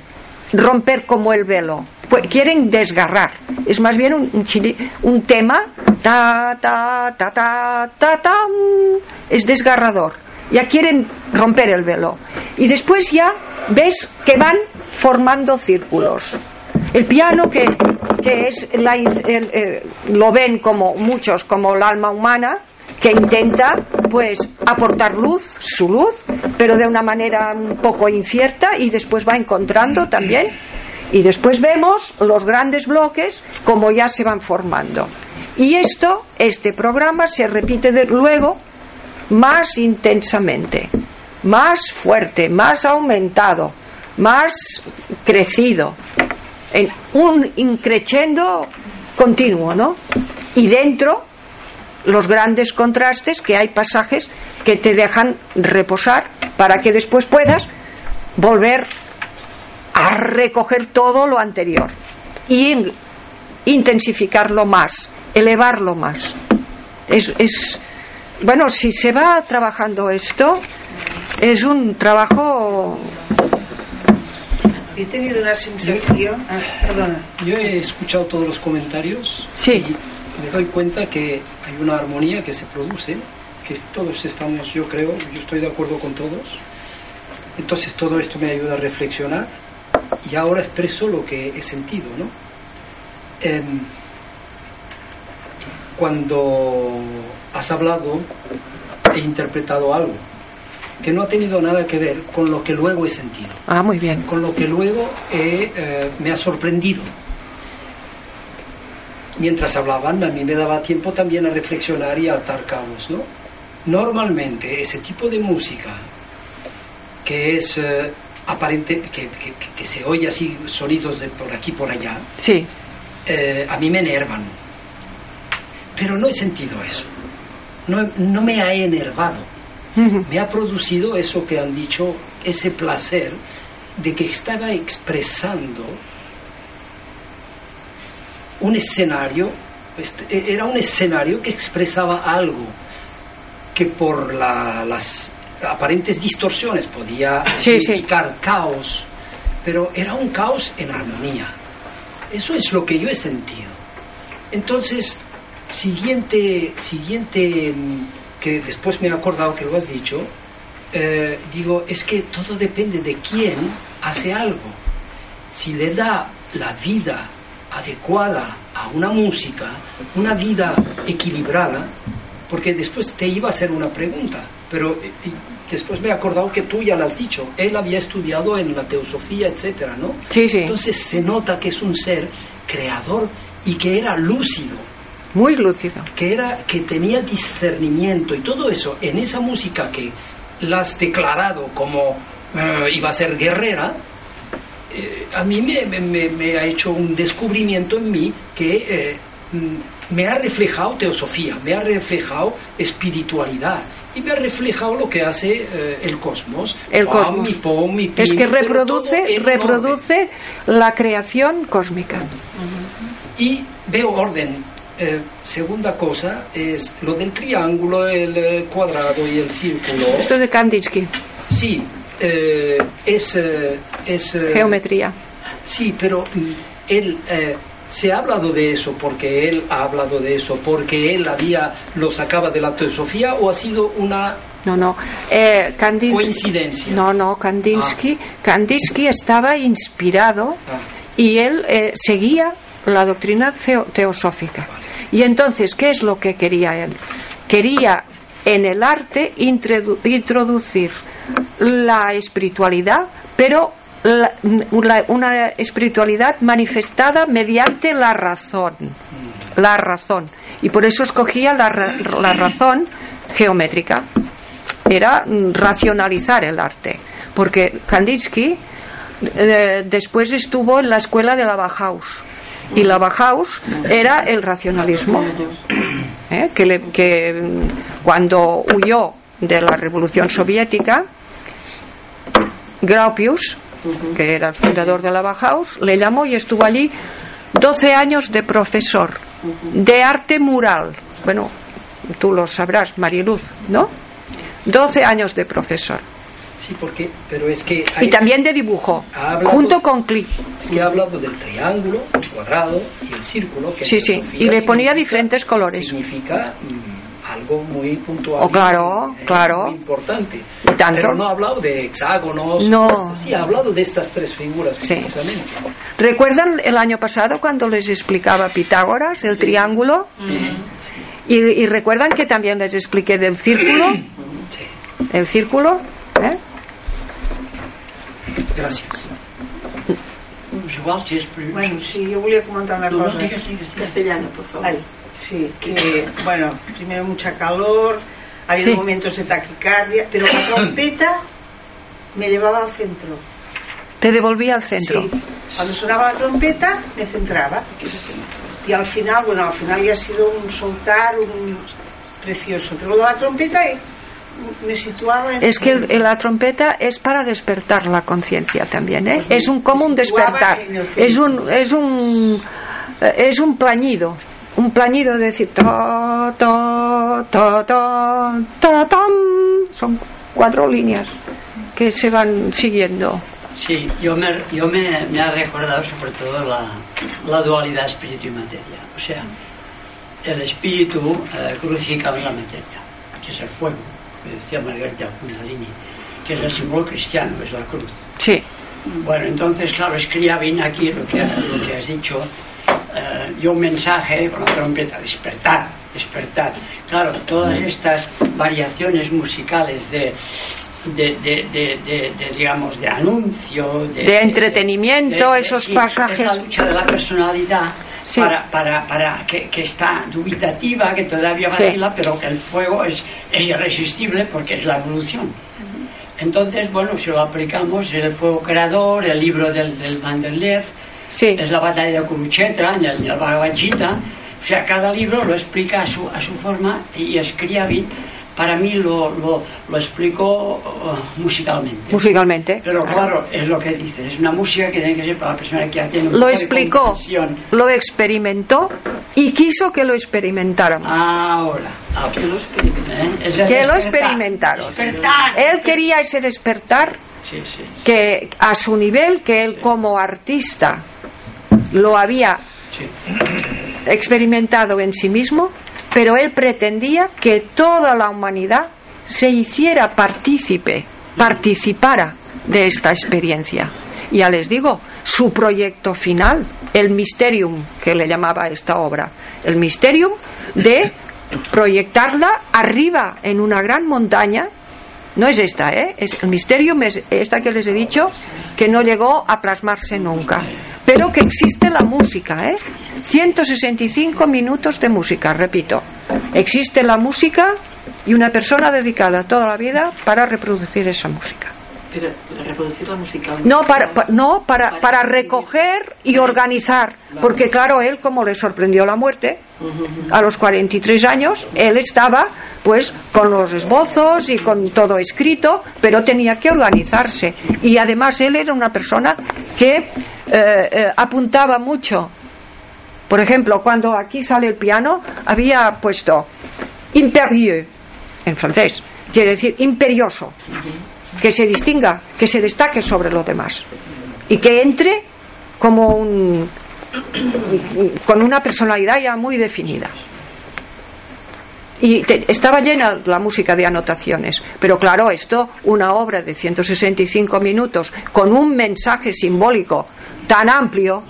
romper como el velo, pues quieren desgarrar. Es más bien un, un, un tema, ta, ta, ta, ta, ta, ta, es desgarrador. Ya quieren romper el velo. Y después ya ves que van formando círculos. El piano que que es la, eh, lo ven como muchos como el alma humana que intenta pues aportar luz, su luz, pero de una manera un poco incierta y después va encontrando también y después vemos los grandes bloques como ya se van formando. Y esto, este programa se repite luego más intensamente, más fuerte, más aumentado, más crecido en un increchendo continuo, ¿no? Y dentro los grandes contrastes que hay pasajes que te dejan reposar para que después puedas volver a recoger todo lo anterior y intensificarlo más, elevarlo más. Es, es, bueno, si se va trabajando esto, es un trabajo he tenido una sensación. Ah, perdona. Yo he escuchado todos los comentarios. Sí. Y me doy cuenta que hay una armonía que se produce, que todos estamos, yo creo, yo estoy de acuerdo con todos. Entonces todo esto me ayuda a reflexionar y ahora expreso lo que he sentido, ¿no? Em, cuando has hablado, he interpretado algo que no ha tenido nada que ver con lo que luego he sentido. Ah, muy bien. Con lo que luego eh, me ha sorprendido. Mientras hablaban, a mí me daba tiempo también a reflexionar y a atar cabos, ¿no? Normalmente ese tipo de música que es eh, aparente, que, que, se oye así sonidos de por aquí por allá, sí. Eh, a mí me enervan. Pero no he sentido eso. No, no me ha enervado me ha producido eso que han dicho, ese placer de que estaba expresando un escenario, este, e, era un escenario que expresaba algo que por la, las, aparentes distorsiones, podía Sí, sí. significar caos, pero era un caos en armonía. Eso es lo que yo he sentido. Entonces, siguiente, siguiente, mm, que después me he acordado que lo has dicho, eh, digo, es que todo depende de quién hace algo. Si le da la vida adecuada a una música, una vida equilibrada, porque después te iba a hacer una pregunta, pero eh, después me he acordado que tú ya lo has dicho, él había estudiado en la teosofía, etcétera, ¿no? Sí, sí. Entonces se nota que es un ser creador y que era lúcido, Muy lúcido. que era que tenía discernimiento y todo eso en esa música que la has declarado como eh, iba a ser guerrera eh, a mí me, me- me- ha hecho un descubrimiento en mí que eh, mm, me ha reflejado teosofía, me ha reflejado espiritualidad y me ha reflejado lo que hace eh, el cosmos. El cosmos. pom, Es que reproduce, reproduce la creación cósmica. y veo orden. Eh, segunda cosa es lo del triángulo, el eh, cuadrado y el círculo. Esto es de Kandinsky, Sí, eh, es, es geometría. Sí, pero mm, él eh, se ha hablado de eso porque él ha hablado de eso porque él había lo sacaba de la teosofía o ha sido una No, no. Eh, Kandinsky, Coincidencia. No, no, Kandinsky, Kandinsky estaba inspirado Ah. y él eh, seguía la doctrina teo- teosófica. Y entonces, ¿qué es lo que quería él? Quería en el arte introdu- introducir la espiritualidad, pero la- la- una espiritualidad manifestada mediante la razón. La razón. Y por eso escogía la, la razón geométrica era mm, racionalizar el arte. Porque Kandinsky eh, después estuvo en la escuela de la Bauhaus. Y la Bauhaus era el racionalismo. ¿eh? Que, le- que, cuando huyó de la revolución soviética, Gropius, que era el fundador de la Bauhaus, le llamó y estuvo allí 12 años de profesor de arte mural. Bueno, tú lo sabrás, Mariluz, ¿no? 12 años de profesor. Sí porque pero es que Y hay- también de dibujo, hablado- junto con Klee. es que ha hablado del triángulo, el cuadrado y el círculo que Sí, sí, y le ponía diferentes colores. significa mm, algo muy puntual Oh, claro, eh, claro. muy importante Y tanto. pero no ha hablado de hexágonos No. sí ha hablado de estas tres figuras Sí. precisamente ¿Recuerdan el año pasado cuando les explicaba Pitágoras el triángulo? Y, y recuerdan que también les expliqué del círculo. El círculo, ¿eh? Gracias Pues igual, si és. Bueno, sí, jo volia comentar una No, no, cosa. digues, digues. Castellano, por favor. Ay, sí, que, bueno, primero mucha calor, ha habido Sí. momentos de taquicardia, pero la trompeta me llevaba al centro. Te devolvía al centro. Sí, cuando sonaba la trompeta me centraba. Y al final, bueno, al final ya ha sido un soltar, un precioso. Pero luego la trompeta eh, me situaba en Es que el- la trompeta es para despertar la conciencia también, ¿eh? Es un como un despertar. Es un es un eh, es un plañido, un plañido de decir ta ta ta ta ta tam. Son cuatro líneas que se van siguiendo. Sí, yo me, yo me, me ha recordado sobre todo la, la dualidad espíritu y materia. O sea, el espíritu eh, crucificado en la materia, que es el fuego, que decía Margarita Kundalini, que es el símbolo cristiano, es la cruz. Sí. Bueno, entonces, claro, escribía bien aquí lo que, lo que has dicho. eh, yo un mensaje con la trompeta, despertar, despertar. Claro, todas estas variaciones musicales de, de, de, de- de- digamos, de anuncio, de, De entretenimiento, esos pasajes. Es la lucha de la personalidad Sí. para, para, para que, que está dubitativa, que todavía Sí. vacila, pero que el fuego es, es irresistible porque es la evolución. Entonces, bueno, si lo aplicamos, el fuego creador, el libro del, del Sí. es la batalla de Kurukshetra, en el, el Bhagavad Gita. O sea, cada libro lo explica a su, a su forma y Scriabin para mí lo, lo, lo explico uh, musicalmente. Musicalmente. Pero claro, es lo que dices, es una música que tiene que ser para la persona que ya tiene un Lo de explicó, lo experimentó y quiso que lo experimentáramos. Ahora, ahora. Que lo. ¿eh? Que experimentaron. despertar. Él quería ese despertar Sí, sí, sí. que a su nivel, que él como artista lo había experimentado en sí mismo, pero él pretendía que toda la humanidad se hiciera partícipe, participara de esta experiencia. Ya les digo, su proyecto final, el Mysterium, que le llamaba esta obra, el Mysterium de proyectarla arriba en una gran montaña, no es esta, ¿eh? Es, el Mysterium es esta que les he dicho, que no llegó a plasmarse nunca, pero que existe la música, ¿eh? 165 minutos de música, repito. Existe la música y una persona dedicada toda la vida para reproducir esa música. Pero reproducirla musical. No, para, pa- no, para, para recoger y organizar. Porque claro, él como le sorprendió la muerte, a los 43 años, él estaba pues con los esbozos y con todo escrito, pero tenía que organizarse. Y además él era una persona que eh, eh, apuntaba mucho. Por ejemplo, cuando aquí sale el piano, había puesto impérieux en francés, quiere decir imperioso que se distinga, que se destaque sobre los demás y que entre como un con una personalidad ya muy definida. Y te- estaba llena la música de anotaciones, pero claro, esto, una obra de 165 minutos con un mensaje simbólico tan amplio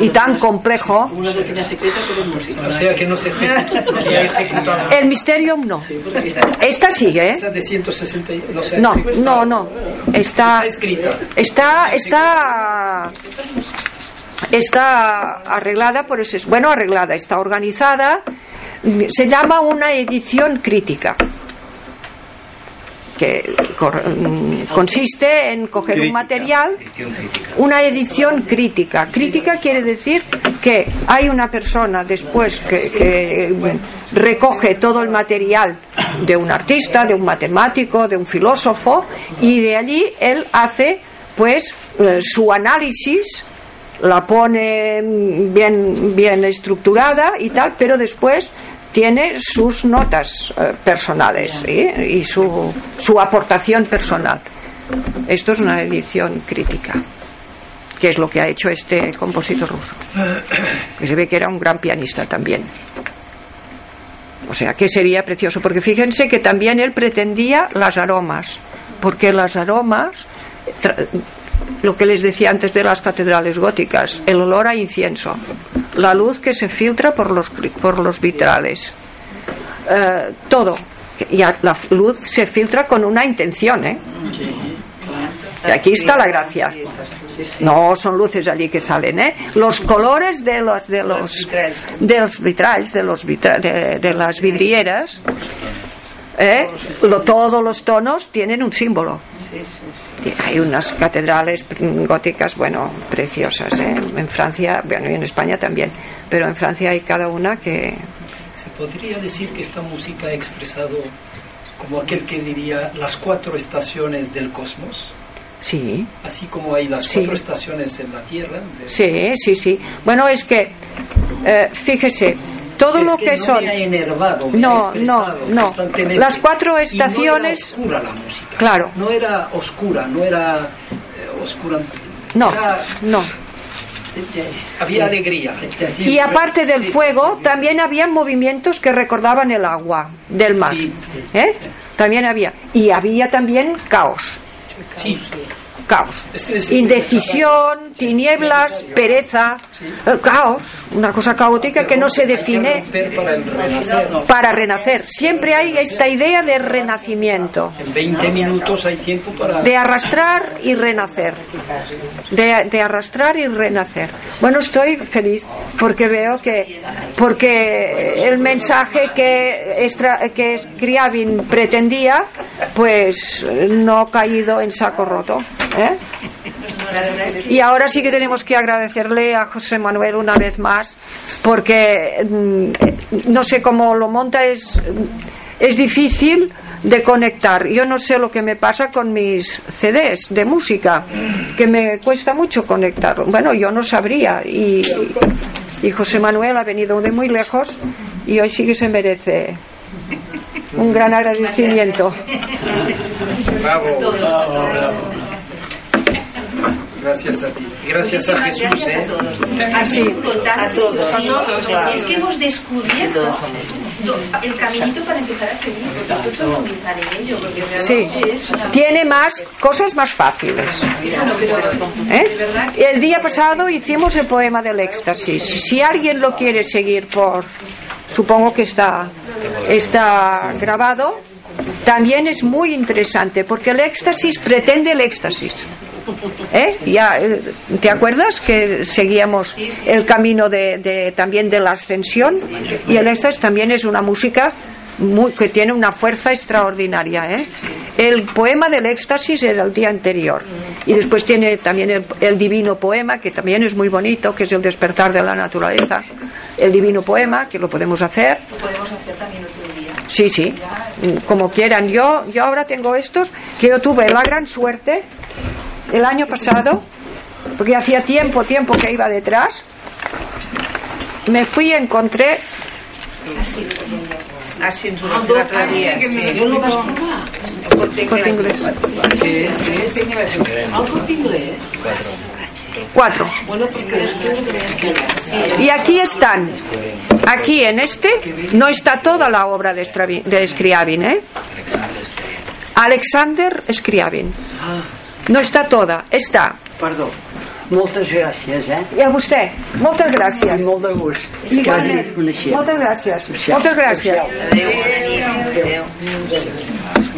y tan complejo, Una secreta, música. O sea que no se, ejecuta- no se ha ejecutado. el Mysterium no. Esta sigue, ¿eh? Esa de 160 y- no No, no, no. Está, Está escrita. está, está, está arreglada por ese, bueno, arreglada, está organizada. Se llama una edición crítica que mm, consiste en coger un material una edición crítica. Crítica quiere decir que hay una persona después que, que, recoge todo el material de un artista, de un matemático, de un filósofo, y de allí él hace pues eh, su análisis, la pone mm, bien, bien estructurada y tal, pero después tiene sus notas eh, personales ¿sí? y su, su aportación personal. Esto es una edición crítica, que es lo que ha hecho este compositor ruso, que se ve que era un gran pianista también. O sea, que sería precioso, porque fíjense que también él pretendía las aromas, porque las aromas, lo que les decía antes de las catedrales góticas, el olor a incienso, la luz que se filtra por los, por los vitrales, eh, todo. Y la luz se filtra con una intención, ¿eh? Y aquí está la gracia. No son luces allí que salen, ¿eh? Los colores de los de los de los vitrales, de los vitra- de, de las vidrieras, ¿eh? Lo- todos los tonos tienen un símbolo. Hay unas catedrales góticas, bueno, preciosas, ¿eh? En Francia, bueno, y en España también, pero en Francia hay cada una que Se podría decir que esta música ha expresado, como aquel que diría, las cuatro estaciones del cosmos, sí, así como hay las Sí. cuatro estaciones en la Tierra. de- sí, sí, sí. Bueno, es que eh, fíjese, todo Es lo que, no son me ha enervado, me No, ha no, no. Las cuatro Y estaciones- No era oscura la música. Claro. No era oscura, no era eh, oscura. no, Era- no. había alegría. Y aparte del fuego, también había movimientos que recordaban el agua del mar. Sí. ¿eh? También había. Y había también caos. Sí, Caos. Indecisión, tinieblas, pereza, caos. Una cosa caótica que no se define para renacer. Siempre hay esta idea de renacimiento. En 20 minutos hay tiempo para... de arrastrar y renacer. De, de arrastrar y renacer. Bueno, estoy feliz porque veo que porque el mensaje que extra- que Scriabin pretendía, pues no ha caído en saco roto. ¿Eh? Y ahora sí que tenemos que agradecerle a José Manuel una vez más, porque mm, no sé cómo lo monta, es es difícil de conectar. Yo no sé lo que me pasa con mis CDs de música, que me cuesta mucho conectar. Bueno, yo no sabría. Y, y José Manuel ha venido de muy lejos y hoy sí que se merece un gran agradecimiento. Gracias a ti. Gracias a Jesús, ¿eh? A todos. Es que hemos descubierto el caminito para empezar a seguir. Porque profundizar en ello. Porque sí. Tiene más cosas más fáciles. ¿Eh? El día pasado hicimos el poema del éxtasis. Si alguien lo quiere seguir por, supongo que está, está grabado, también es muy interesante porque el éxtasis pretende el éxtasis. ¿Eh? Ya, eh, ¿Te acuerdas que seguíamos el camino de, de, también de la ascensión? Y el éxtasis también es una música muy, que tiene una fuerza extraordinaria. ¿eh? El poema del éxtasis era el día anterior. Y después tiene también el, el, divino poema, que también es muy bonito, que es el despertar de la naturaleza. El divino poema, que lo podemos hacer. Lo podemos hacer también otro día. Sí, sí, como quieran. Yo, yo ahora tengo estos, que yo tuve la gran suerte el año pasado, porque hacía tiempo, tiempo que iba detrás, me fui y encontré Así ens ho vas dir l'altre dia. Sí. Jo no vas trobar. corte inglés. ¿Qué es? ¿Qué es? ¿Al corte inglés? Cuatro. Pues. Y aquí están. Aquí en este no está toda la obra de, Stravi- de Scriabin, ¿eh? Alexander Scriabin. No está toda, està. Perdó. Moltes gràcies, eh? I a vostè, moltes I gràcies. molt de gust. Quasi coneixia. Moltes gràcies. Especial. Moltes gràcies. Adéu.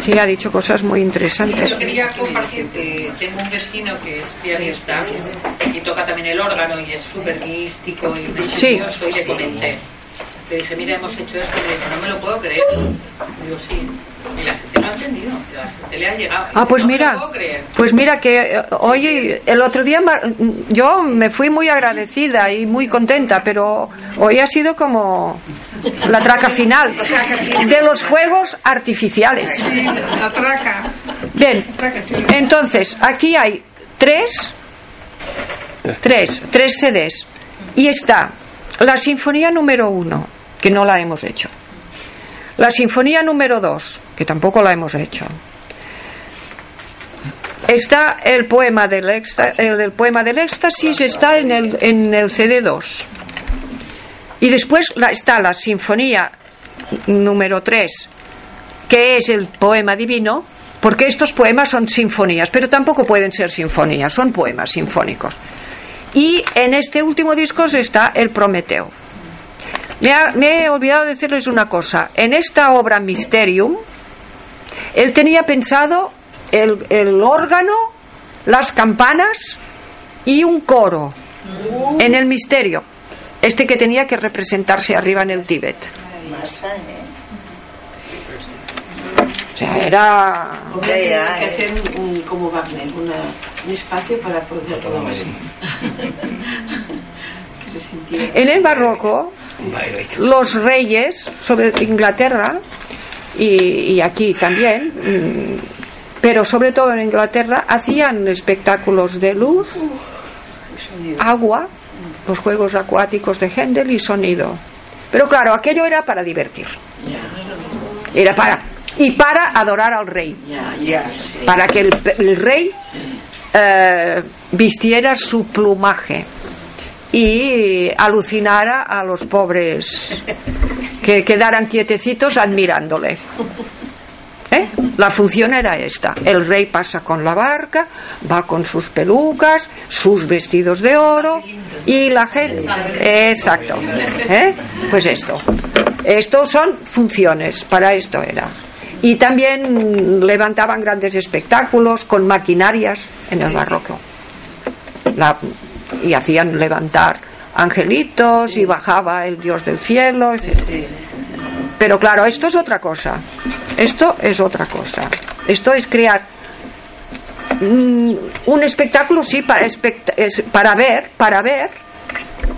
Sí, ha dicho cosas muy interesantes. Yo quería compartir que tengo un vecino que es pianista y toca también el órgano y es súper místico y Sí. religioso y le comenté. Le dije, mira, hemos hecho esto, y me dijo, no me lo puedo creer. Digo, sí. Ha entendido, la gente le ha llegado. Ah, pues no mira, pues mira que eh, hoy, el otro día, yo me fui muy agradecida y muy contenta, pero hoy ha sido como la traca final de los juegos artificiales. La traca. Bien, entonces aquí hay tres, tres, tres CDs y está la sinfonía número uno, que no la hemos hecho. La sinfonía número dos, que tampoco la hemos hecho. Está el poema del, éxta- el, del poema del éxtasis, está en el, en el CD2. Y después está la sinfonía número 3, que es el poema divino, porque estos poemas son sinfonías, pero tampoco pueden ser sinfonías, son poemas sinfónicos. Y en este último disco está el Prometeo. Me, ha- me he olvidado decirles una cosa. En esta obra Mysterium, él tenía pensado el, el órgano, las campanas y un coro en el misterio. Este que tenía que representarse arriba en el Tíbet. O sea, era. Hombre, hay que hacer un, un- como Wagner, una- un espacio para poder todo así. que se sintiera. En el barroco, los reyes, sobre Inglaterra y, y aquí también, mm, pero sobre todo en Inglaterra, hacían espectáculos de luz, agua, los juegos acuáticos de Händel y sonido. Pero claro, aquello era para divertir. Era para. Y para adorar al rey. Para que el, el rey eh, vistiera su plumaje y alucinara a los pobres que quedaran quietecitos admirándole. ¿Eh? La función era esta. El rey pasa con la barca, va con sus pelucas, sus vestidos de oro y la gente... Exacto. ¿Eh? Pues esto. Estos son funciones, para esto era. Y también levantaban grandes espectáculos con maquinarias en el barroco. La- y hacían levantar angelitos y bajaba el dios del cielo, etc. Pero claro, esto es otra cosa. Esto es otra cosa. Esto es crear mm, un espectáculo, sí, para, es para ver, para ver,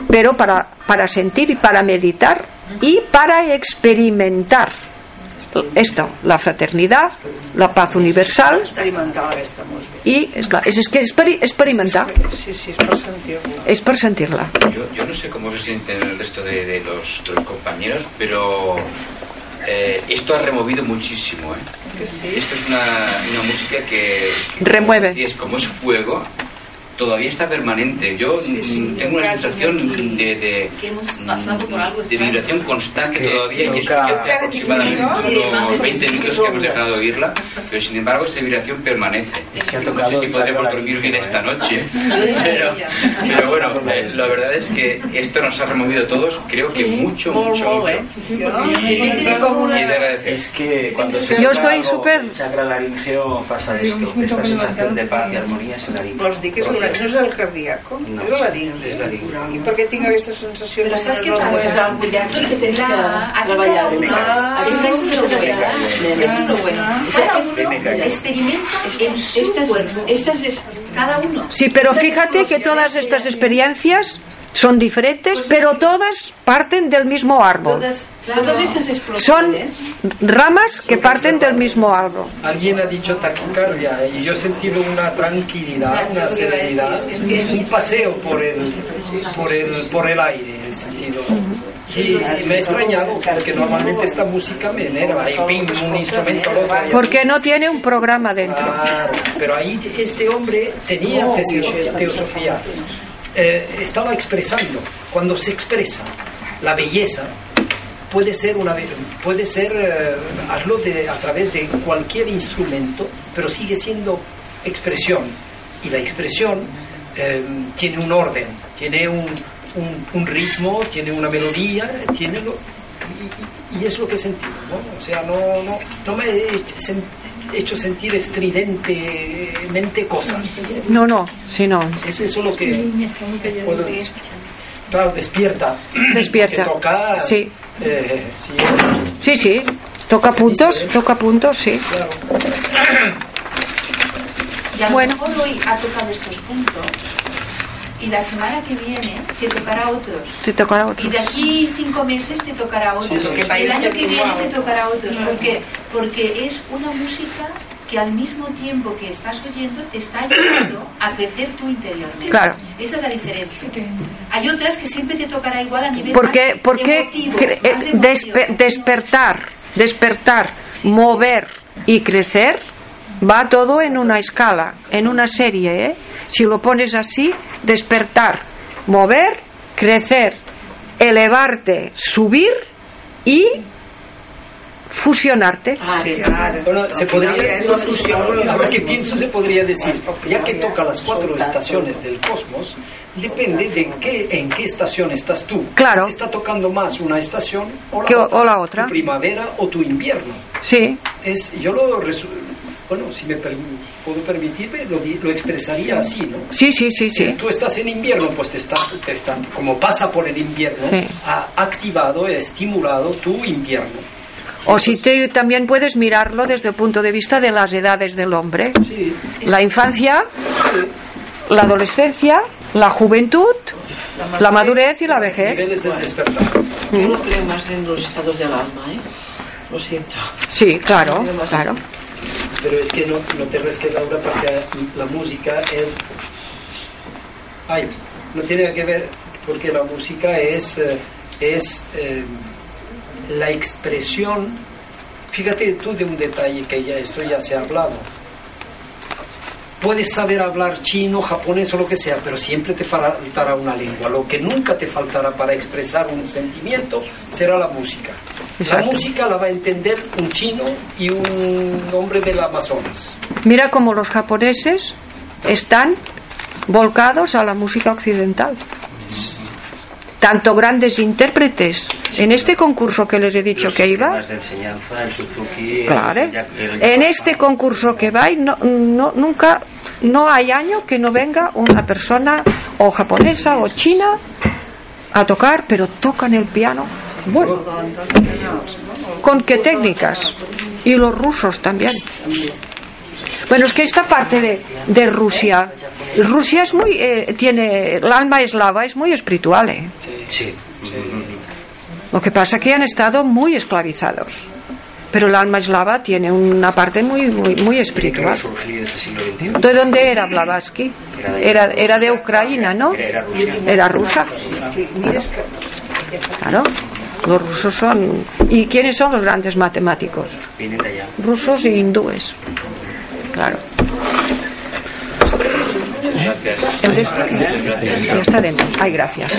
pero para, para sentir y para meditar y para experimentar esto, la fraternidad, la paz universal és, clar, és, és que és per experimentar, Sí, sí, és per sentir-la. Yo, yo no sé cómo se sienten el resto de, de los, de los compañeros, pero eh, esto ha removido muchísimo. ¿eh? Esto es una, una música que, que, Remueve. decías, como es fuego, todavía está permanente. Yo mm, tengo una sensación de, de, Que hemos pasado por algo de vibración constante Que todavía y eso que hace aproximadamente unos 20 minutos que hemos dejado de oírla, pero sin embargo esa vibración permanece. Es que ha No sé si podremos dormir bien esta ¿eh? noche, pero, pero bueno, eh, la verdad es que esto nos ha removido a todos, creo que mucho, mucho, mucho. eh? Y, es de agradecer. Es que cuando se Yo algo, súper- el chakra laringeo pasa esto, esta sensación de paz y armonía es el que el, no és el cardíaco? No. és la laringe. És laringe. I per què tinc aquesta sensació? ¿sabes qué No, pasa? pues, algo ya que tens que treballar Ah, es que eso es lo bueno, eso es lo bueno. Cada uno experimenta en su cuerpo, Estas es, cada uno. Sí, pero fíjate que todas estas experiencias son diferentes, pero todas parten del mismo árbol. todas, todas estas Son explosiones ramas que parten del mismo árbol. Alguien ha dicho taquicardia y yo he sentido una tranquilidad, una serenidad, un paseo por el, por el, por el aire, en el sentido. Y me ha extrañado porque normalmente esta música me enerva y ping, un instrumento así. Porque no tiene un programa dentro. Claro, pero ahí este hombre tenía teo- teosofía, eh, estaba expresando. Cuando se expresa la belleza, puede ser una puede ser eh, hazlo de, a través de cualquier instrumento, pero sigue siendo expresión. Y la expresión eh, tiene un orden, tiene un, un- un ritmo, tiene una melodía, tiene lo, y, y- y es lo que he sentido, ¿no? O sea, no, no, no me he hecho sentir estridentemente cosas. No, no, si no. Es eso lo que puedo decir. Claro, despierta. Despierta. Toca. Sí. Eh, sí, Sí, sí. Toca puntos, toca puntos, sí. Y a lo Bueno. mejor hoy ha tocado estos puntos y la semana que viene te tocará otros. Te tocará Y otro. de aquí cinco meses te tocará otros. Sí, sí. Y el año que viene te tocará otros. Porque, porque es una música que al mismo tiempo que estás oyendo te está ayudando a crecer tú interiormente. Claro. Esa es la diferencia. Hay otras que siempre te tocará igual a nivel Porque, más porque emotivo, cre- más eh, de despertar, despertar, mover y crecer va todo en una escala, en una serie. ¿eh? Si lo pones así, despertar, mover, crecer, elevarte, subir y fusionarte. Bueno, se podría, ahora que pienso se podría decir, ya que toca las cuatro estaciones del cosmos, depende de qué, en qué estación estás tú. Claro. ¿Te está tocando más una estación o la, Que- otra, o la otra. Tu primavera o tu invierno. Sí, Es, yo lo bueno, si me per- puedo permitirme, lo, lo expresaría así, ¿no? sí, sí, sí, sí. tú estás en invierno, pues te está, te está- como pasa por el invierno, Sí. ha activado, estimulado tu invierno. O si te, también puedes mirarlo desde el punto de vista de las edades del hombre. Sí, La infancia, la adolescencia, la juventud, la madurez y la vejez. niveles del despertar. yo no creo más en los estados del alma, ¿eh? Lo siento. Sí, claro, claro. Pero es que no, no te res que Laura, porque la música es... Ay, no tiene que ver, porque la música es, eh, es eh, la expresión... Fíjate tú de un detalle que ya esto ya se ha hablado. Puedes saber hablar chino, japonés o lo que sea, pero siempre te faltará una lengua. Lo que nunca te faltará para expresar un sentimiento será la música. Exacto. La música la va a entender un chino y un hombre del Amazonas. Mira cómo los japoneses están volcados a la música occidental. Tanto grandes intérpretes en este concurso que les he dicho que iba, sistemas de enseñanza, el Suzuki, el- claro, el- el- en este concurso que va, no, no, nunca, no hay año que no venga una persona o japonesa o china a tocar, pero tocan el piano. Bueno, ¿con qué técnicas? Y los rusos también. Bueno, es que esta parte de, de Rusia, Rusia es muy, eh, tiene, el alma eslava es muy espiritual, ¿eh? Sí. Lo que pasa es que han estado muy esclavizados. Pero el alma eslava tiene una parte muy, muy, muy espiritual. ¿De dónde era Blavatsky? Era, era de Ucrania, ¿no? Era rusa. Claro. Los rusos son. ¿Y quiénes son los grandes matemáticos? Rusos y hindúes. Claro. Gracias. El resto, Gracias. ya estaremos. Ay, gracias.